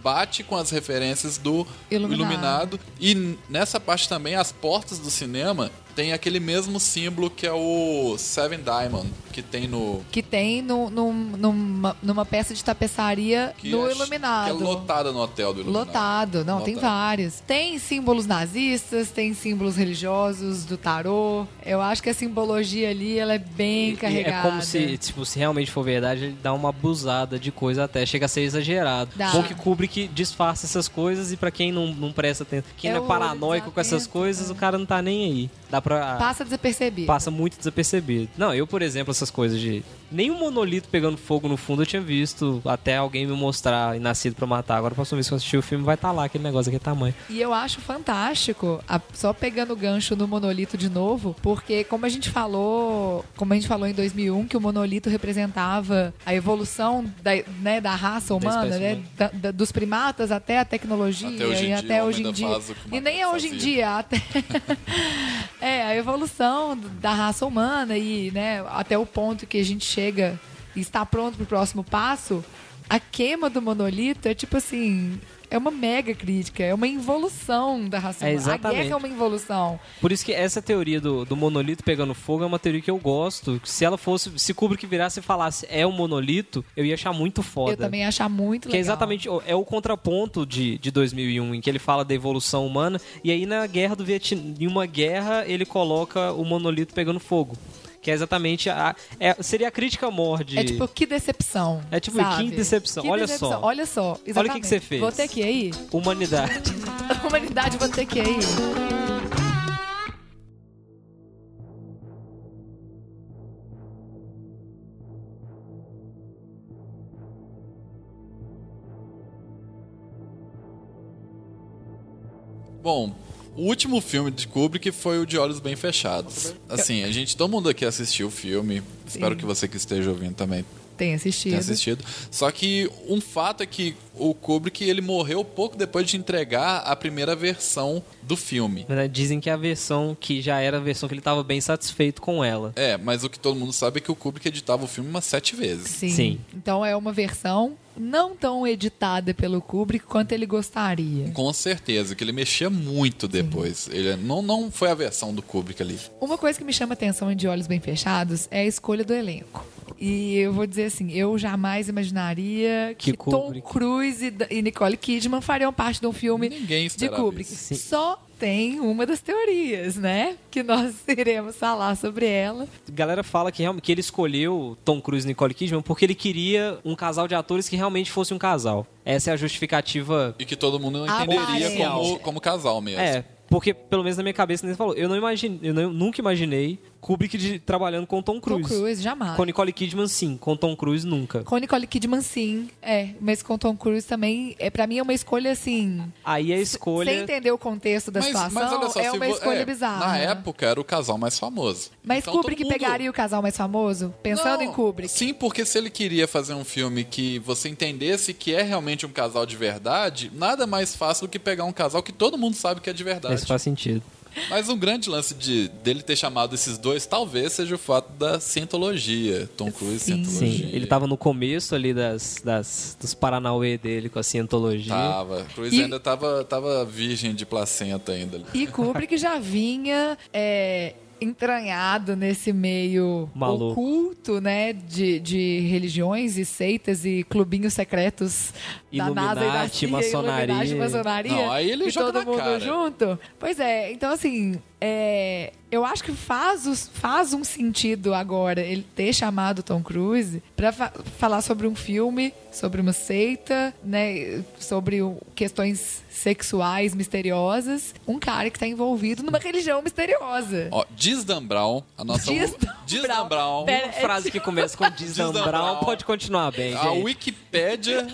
bate com as referências do Iluminado. Iluminado. E nessa parte também, as portas do cinema tem aquele mesmo símbolo que é o Seven Diamond, que tem no. Que tem no, num- numa, numa peça de tapeçaria Que no é, Iluminado. Que é lotada no hotel do Iluminado. Lotado, não, tem Lotado. vários. Tem símbolos nazistas, tem símbolos religiosos do tarô. Eu acho que a simbologia ali, ela é bem E carregada. É como se, tipo, se realmente for verdade, ele dá uma abusada de coisa até. Chega a ser exagerado. Dá. Bom que Kubrick disfarça essas coisas e pra quem não, não presta atenção, quem É não é paranoico com essas coisas, é. o cara não tá nem aí. Dá pra... Passa desapercebido. Passa muito desapercebido. Não, eu, por exemplo, essas coisas de. Nenhum monolito pegando fogo no fundo eu tinha visto até alguém me mostrar e nascido pra matar. Agora, próxima vez que eu assistir o filme, vai estar lá aquele negócio aquele tamanho. E eu acho fantástico, a- só pegando o gancho no monolito de novo, porque como a gente falou, como a gente falou em 2001, que o monolito representava a evolução da, né, da raça humana, espécie né, da- da- dos primatas até a tecnologia Até hoje em e dia, até hoje em dia. faz o que o E nem é hoje em dia, até é a evolução da raça humana e, né, até o ponto que a gente chega e está pronto para o próximo passo. A queima do monolito é tipo assim, é uma mega crítica, é uma involução da raça É, humana. A exatamente. guerra é uma involução. Por isso que essa teoria do, do monolito pegando fogo é uma teoria que eu gosto. Se ela fosse. Se Kubrick virasse e falasse é um monolito, eu ia achar muito foda. Eu também ia achar muito Que é legal. exatamente é o contraponto de, de 2001, em que ele fala da evolução humana, e aí na guerra do Vietnã, em uma guerra, ele coloca o monolito pegando fogo. Que é exatamente a. é- seria a crítica mor de. É tipo, que decepção. É tipo, sabe? que decepção. Que Olha decepção. só. Olha só. Olha o que que exatamente. você fez. Vou ter que ir aí. Humanidade. Humanidade, vou ter que ir aí. Bom, o último filme de Kubrick foi o De Olhos Bem Fechados. Assim, a gente, todo mundo aqui assistiu o filme. Espero que você que esteja ouvindo também Tem assistido. tenha assistido. Só que um fato é que o Kubrick ele morreu pouco depois de entregar a primeira versão do filme. Né, Dizem que é a versão que já era a versão que ele estava bem satisfeito com ela. É, mas o que todo mundo sabe é que o Kubrick editava o filme umas sete vezes. Sim. Sim. Então é uma versão não tão editada pelo Kubrick quanto ele gostaria. Com certeza, que ele mexia muito depois. Ele não, não foi a versão do Kubrick ali. Uma coisa que me chama atenção em De Olhos Bem Fechados é a escolha do elenco. E eu vou dizer assim, eu jamais imaginaria que, Que Tom Cruise e Nicole Kidman fariam parte de um filme Ninguém de Kubrick. isso. Só tem uma das teorias, né? Que nós iremos falar sobre ela. A galera fala que, realmente, que ele escolheu Tom Cruise e Nicole Kidman porque ele queria um casal de atores que realmente fosse um casal. Essa é a justificativa. E que todo mundo Ah, entenderia como, como casal mesmo. É, porque pelo menos na minha cabeça, ele falou, eu não imaginei, eu não- nunca imaginei Kubrick de- trabalhando com Tom Cruise. Tom Cruise, jamais. Com Nicole Kidman, sim. Com Tom Cruise, nunca. Com Nicole Kidman, sim. É, mas com Tom Cruise também, é, pra mim é uma escolha assim. Aí a escolha... Sem entender o contexto da situação, é se uma vo- escolha é, bizarra. Na época era o casal mais famoso. Mas Então, Kubrick mundo- pegaria o casal mais famoso? Pensando Não, em Kubrick. Sim, porque se ele queria fazer um filme que você entendesse que é realmente um casal de verdade, nada mais fácil do que pegar um casal que todo mundo sabe que é de verdade. Isso faz sentido. Mas um grande lance de, dele ter chamado esses dois talvez seja o fato da cientologia. Tom Cruise e Sim. cientologia. Sim, ele tava no começo ali das, das, dos Paranauê dele com a cientologia. Tava. Cruise E- ainda tava, tava virgem de placenta ainda. E Kubrick já vinha é, entranhado nesse meio Maluco. oculto, né? De, de religiões e seitas e clubinhos secretos da NASA e da CIA, maçonaria. Illuminati, maçonaria. Não, aí ele e joga todo na mundo cara. junto. Pois é, então assim, é, eu acho que faz, os- faz um sentido agora ele ter chamado Tom Cruise pra fa- falar sobre um filme, sobre uma seita, né, sobre o- questões sexuais misteriosas. Um cara que tá envolvido numa religião misteriosa. Ó, Diz Dan Brown, a nossa... Diz Dan Diz Brown. Dan Brown. Pera, Uma frase que começa com Diz Dan Dan Brown pode continuar bem, A gente. Wikipédia...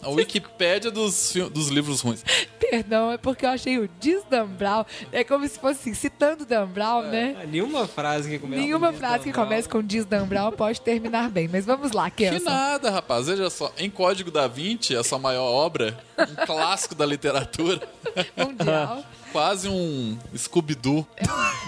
A Wikipédia dos, dos livros ruins. Perdão, é porque eu achei o diz Dan Brown. É como se fosse assim, citando Dan Brown, né? Ah, Nenhuma frase que começa Nenhuma com frase que comece com diz Dan Brown pode terminar bem. Mas vamos lá, Que Kelson. nada, rapaz. Veja só. Em Código da Vinci, a sua maior obra, um clássico da literatura, Mundial. quase um Scooby-Doo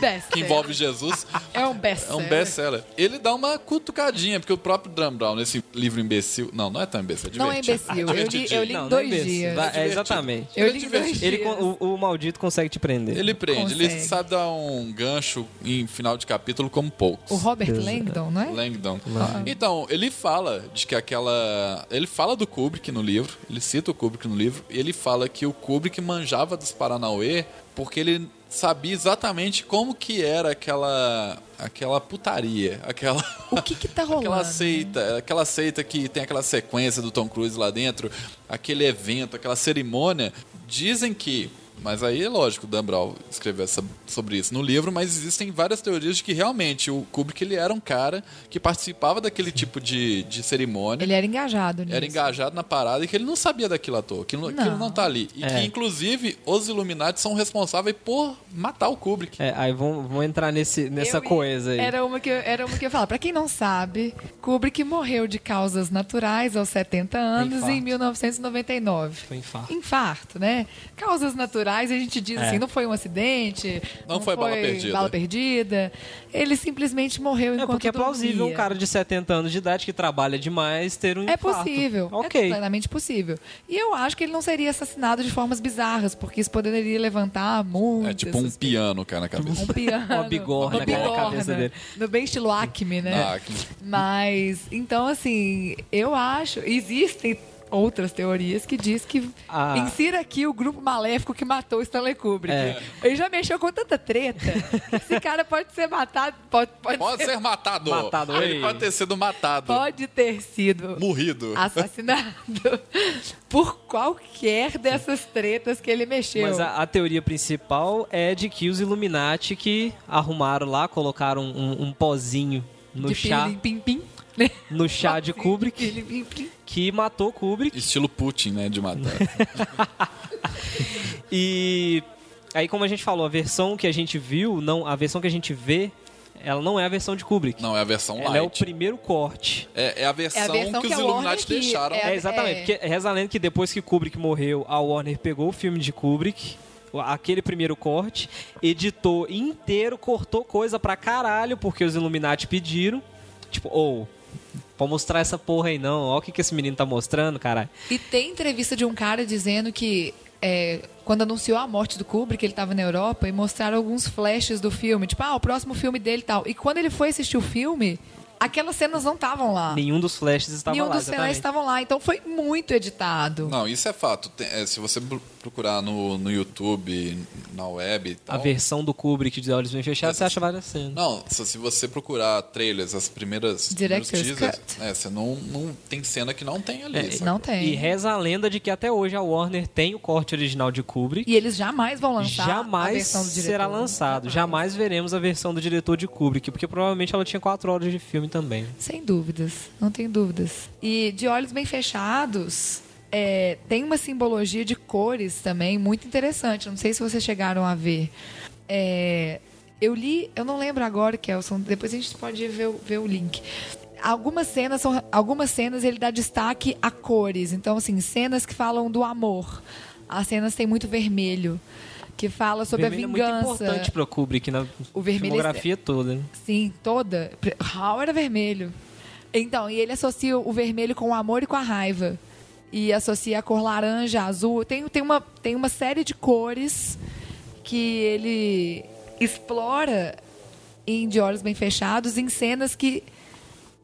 Best. que envolve Jesus. É um best. É um best-seller. Ele dá uma cutucadinha, porque o próprio Dan Brown, nesse livro imbecil... Não, não é tão imbecil, é Não é divertido. imbecil. Eu li, eu li Não, em não é dois dias. Vai- É, divertido. exatamente. Eu Ele li é em dois divertido. Ele, dias. o, o maldito consegue te prender. Ele prende, ele Consegue. sabe dar um gancho em final de capítulo como poucos. O Robert Langdon, não é? Langdon. Então, ele fala de que aquela. Ele fala do Kubrick no livro, ele cita o Kubrick no livro, e ele fala que o Kubrick manjava dos Paranauê porque ele sabia exatamente como que era aquela. aquela putaria, aquela. O que que tá rolando? Aquela seita, aquela seita que tem aquela sequência do Tom Cruise lá dentro, aquele evento, aquela cerimônia. Dizem que, mas aí é lógico, o Dan Brown escreveu essa- sobre isso no livro, mas existem várias teorias de que realmente o Kubrick ele era um cara que participava daquele tipo de, de cerimônia. Ele era engajado nisso. Era engajado na parada e que ele não sabia daquilo à toa, que não- aquilo Não. não tá ali. E É. que, inclusive, os Illuminati são responsáveis por matar o Kubrick. É, aí vamos, vamos entrar nesse, nessa Eu coisa aí. Era uma, que, eu- era uma que eu ia falar. Pra quem não sabe, Kubrick morreu de causas naturais aos 70 anos Infarto. em 1999. Foi infarto. Infarto, né? Causas naturais, a gente diz É. assim, não foi um acidente, Não foi bala perdida. bala perdida. Ele simplesmente morreu É enquanto porque é plausível dormia. um cara de 70 anos de idade que trabalha demais ter um É infarto. possível. Ok. É plenamente possível. E eu acho que ele não seria assassinado de formas bizarras, porque isso poderia levantar muito. É tipo um piano, cara, na cabeça. Um piano. Uma bigorna, uma cara, na bigorna. cabeça dele. No bem estilo Acme, né? Ah, que- Mas, então, assim, eu acho. Existem outras teorias que diz que Ah. insira aqui o grupo maléfico que matou Stanley Kubrick. É. Ele já mexeu com tanta treta que esse cara pode ser matado. Pode, pode, Pode ser matado. Matado, Ele pode ter sido matado. pode ter sido Morrido. assassinado por qualquer dessas tretas que ele mexeu. Mas a, a teoria principal é de que os Illuminati que arrumaram lá, colocaram um, um pozinho no de chá, pim pim né? No chá de Kubrick, que matou Kubrick. Estilo Putin, né? De matar. E aí, como a gente falou, a versão que a gente viu, não, a versão que a gente vê, ela não é a versão de Kubrick. Não, é a versão ela é o light. primeiro corte. É, é a versão, É a versão que, que os Illuminati que- deixaram. é- É, exatamente. Porque reza a lenda que depois que Kubrick morreu, a Warner pegou o filme de Kubrick, aquele primeiro corte, editou inteiro, cortou coisa pra caralho, porque os Illuminati pediram. Tipo, ou, pode mostrar essa porra aí não, ó o que, que esse menino tá mostrando, caralho. E tem entrevista de um cara dizendo que é, quando anunciou a morte do Kubrick, ele estava na Europa e mostraram alguns flashes do filme, tipo, ah, o próximo filme dele e tal. E quando ele foi assistir o filme, aquelas cenas não estavam lá. Nenhum dos flashes estava Nenhum lá, dos cenas exatamente. estavam lá, então foi muito editado. Não, isso é fato. Tem- é, se você pro- procurar no, no YouTube, na web tal. A versão do Kubrick de Olhos Bem Fechados, você acha várias cenas. Não, se, se você procurar trailers, as primeiras Director's teasers, Cut. é, você não, não tem cena que não tem ali. É? Não tem. E reza a lenda de que até hoje a Warner tem o corte original de Kubrick. E eles jamais vão lançar a jamais versão do diretor. será lançado. Jamais veremos a versão do diretor de Kubrick, porque provavelmente ela tinha quatro horas de filme também. Sem dúvidas, não tem dúvidas. E de olhos bem fechados, é, tem uma simbologia de cores também muito interessante. Não sei se vocês chegaram a ver. É, eu li, eu não lembro agora, Kelson, depois a gente pode ver, ver o link. Algumas cenas, são, algumas cenas ele dá destaque a cores. Então, assim, cenas que falam do amor. As cenas têm muito vermelho, que fala sobre a é muito vingança. importante para Kubrick na O é filmografia toda. Né? Sim, toda. Hal era vermelho. Então, e ele associa o vermelho com o amor e com a raiva. E associa a cor laranja, azul. Tem, tem, uma, tem uma série de cores que ele explora em De Olhos Bem Fechados em cenas que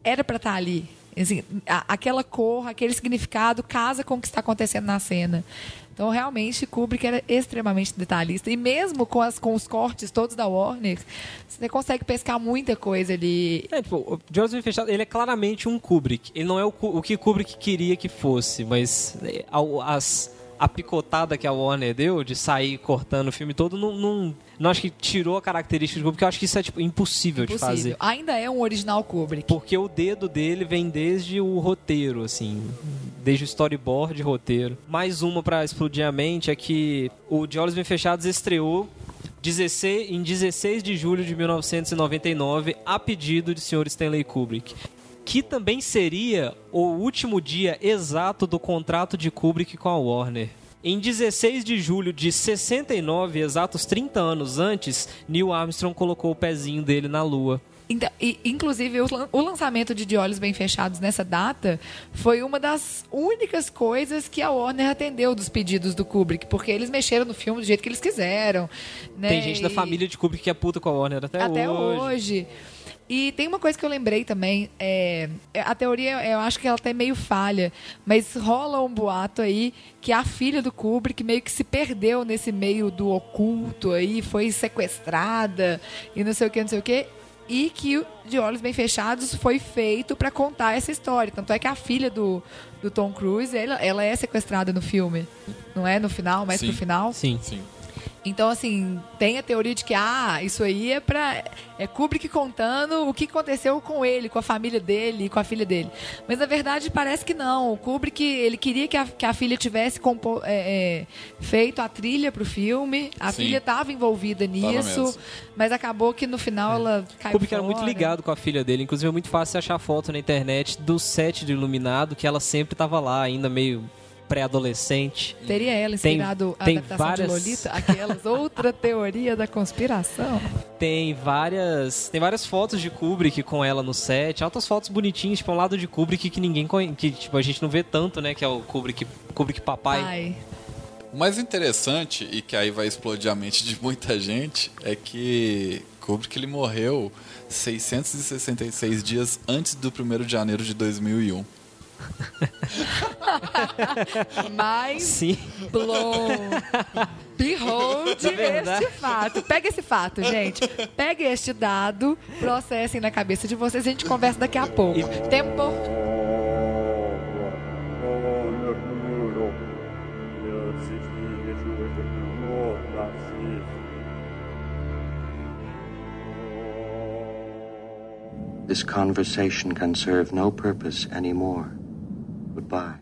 era pra estar ali. Assim, a- aquela cor, aquele significado casa com o que está acontecendo na cena. Então, realmente, Kubrick era extremamente detalhista. E mesmo com, as, com os cortes todos da Warner, você consegue pescar muita coisa ali. É, tipo, o Bem Fechados, ele é claramente um Kubrick. Ele não é o, o que Kubrick queria que fosse, mas é, as, a picotada que a Warner deu de sair cortando o filme todo, não, não, não acho que tirou a característica do Kubrick, porque eu acho que isso é tipo, impossível, de Possível. fazer. Ainda é um original Kubrick. Porque o dedo dele vem desde o roteiro, assim. Desde o storyboard roteiro. Mais uma pra explodir a mente é que o De Olhos Bem Fechados estreou 16, em 16 de julho de 1999, a pedido de Sr. Stanley Kubrick. Que também seria o último dia exato do contrato de Kubrick com a Warner. Em 16 de julho de 69, exatos 30 anos antes, Neil Armstrong colocou o pezinho dele na Lua. Então, e, inclusive, o, lan- o lançamento de De Olhos Bem Fechados nessa data foi uma das únicas coisas que a Warner atendeu dos pedidos do Kubrick, porque eles mexeram no filme do jeito que eles quiseram. né? Tem gente da E- família de Kubrick que é puta com a Warner até, até hoje. hoje. E tem uma coisa que eu lembrei também, é, a teoria eu acho que ela até meio falha, mas rola um boato aí que a filha do Kubrick meio que se perdeu nesse meio do oculto aí, foi sequestrada e não sei o que, não sei o que, e que De Olhos Bem Fechados foi feito para contar essa história. Tanto é que a filha do, do Tom Cruise, ela, ela é sequestrada no filme, não é no final, mas Sim. pro final. Sim. Sim. Então, assim, tem a teoria de que, ah, isso aí é pra. É Kubrick contando o que aconteceu com ele, com a família dele e com a filha dele. Mas na verdade parece que não. O Kubrick, ele queria que a, que a filha tivesse compo- é, é, feito a trilha pro filme. A Sim. filha estava envolvida nisso, mas acabou que no final ela caiu Kubrick era muito fora. ligado com a filha dele. Inclusive é muito fácil achar foto na internet do set de Iluminado, que ela sempre tava lá, ainda meio pré-adolescente. Teria ela Tem- inspirado a tem adaptação várias- de Lolita? Aquelas outra teoria da conspiração. Tem várias, tem várias fotos de Kubrick com ela no set, altas fotos bonitinhas, tipo, um lado de Kubrick que ninguém conhece, que tipo, a gente não vê tanto, né, que é o Kubrick, Kubrick papai. Ai. O mais interessante, e que aí vai explodir a mente de muita gente, é que Kubrick ele morreu 666 dias antes do 1 de janeiro de 2001. Mas Sim. blown. Behold este fato. Pega esse fato, gente. Pega este dado, processem na cabeça de vocês e a gente conversa daqui a pouco. Tempo. This conversation can serve no purpose anymore. Bye.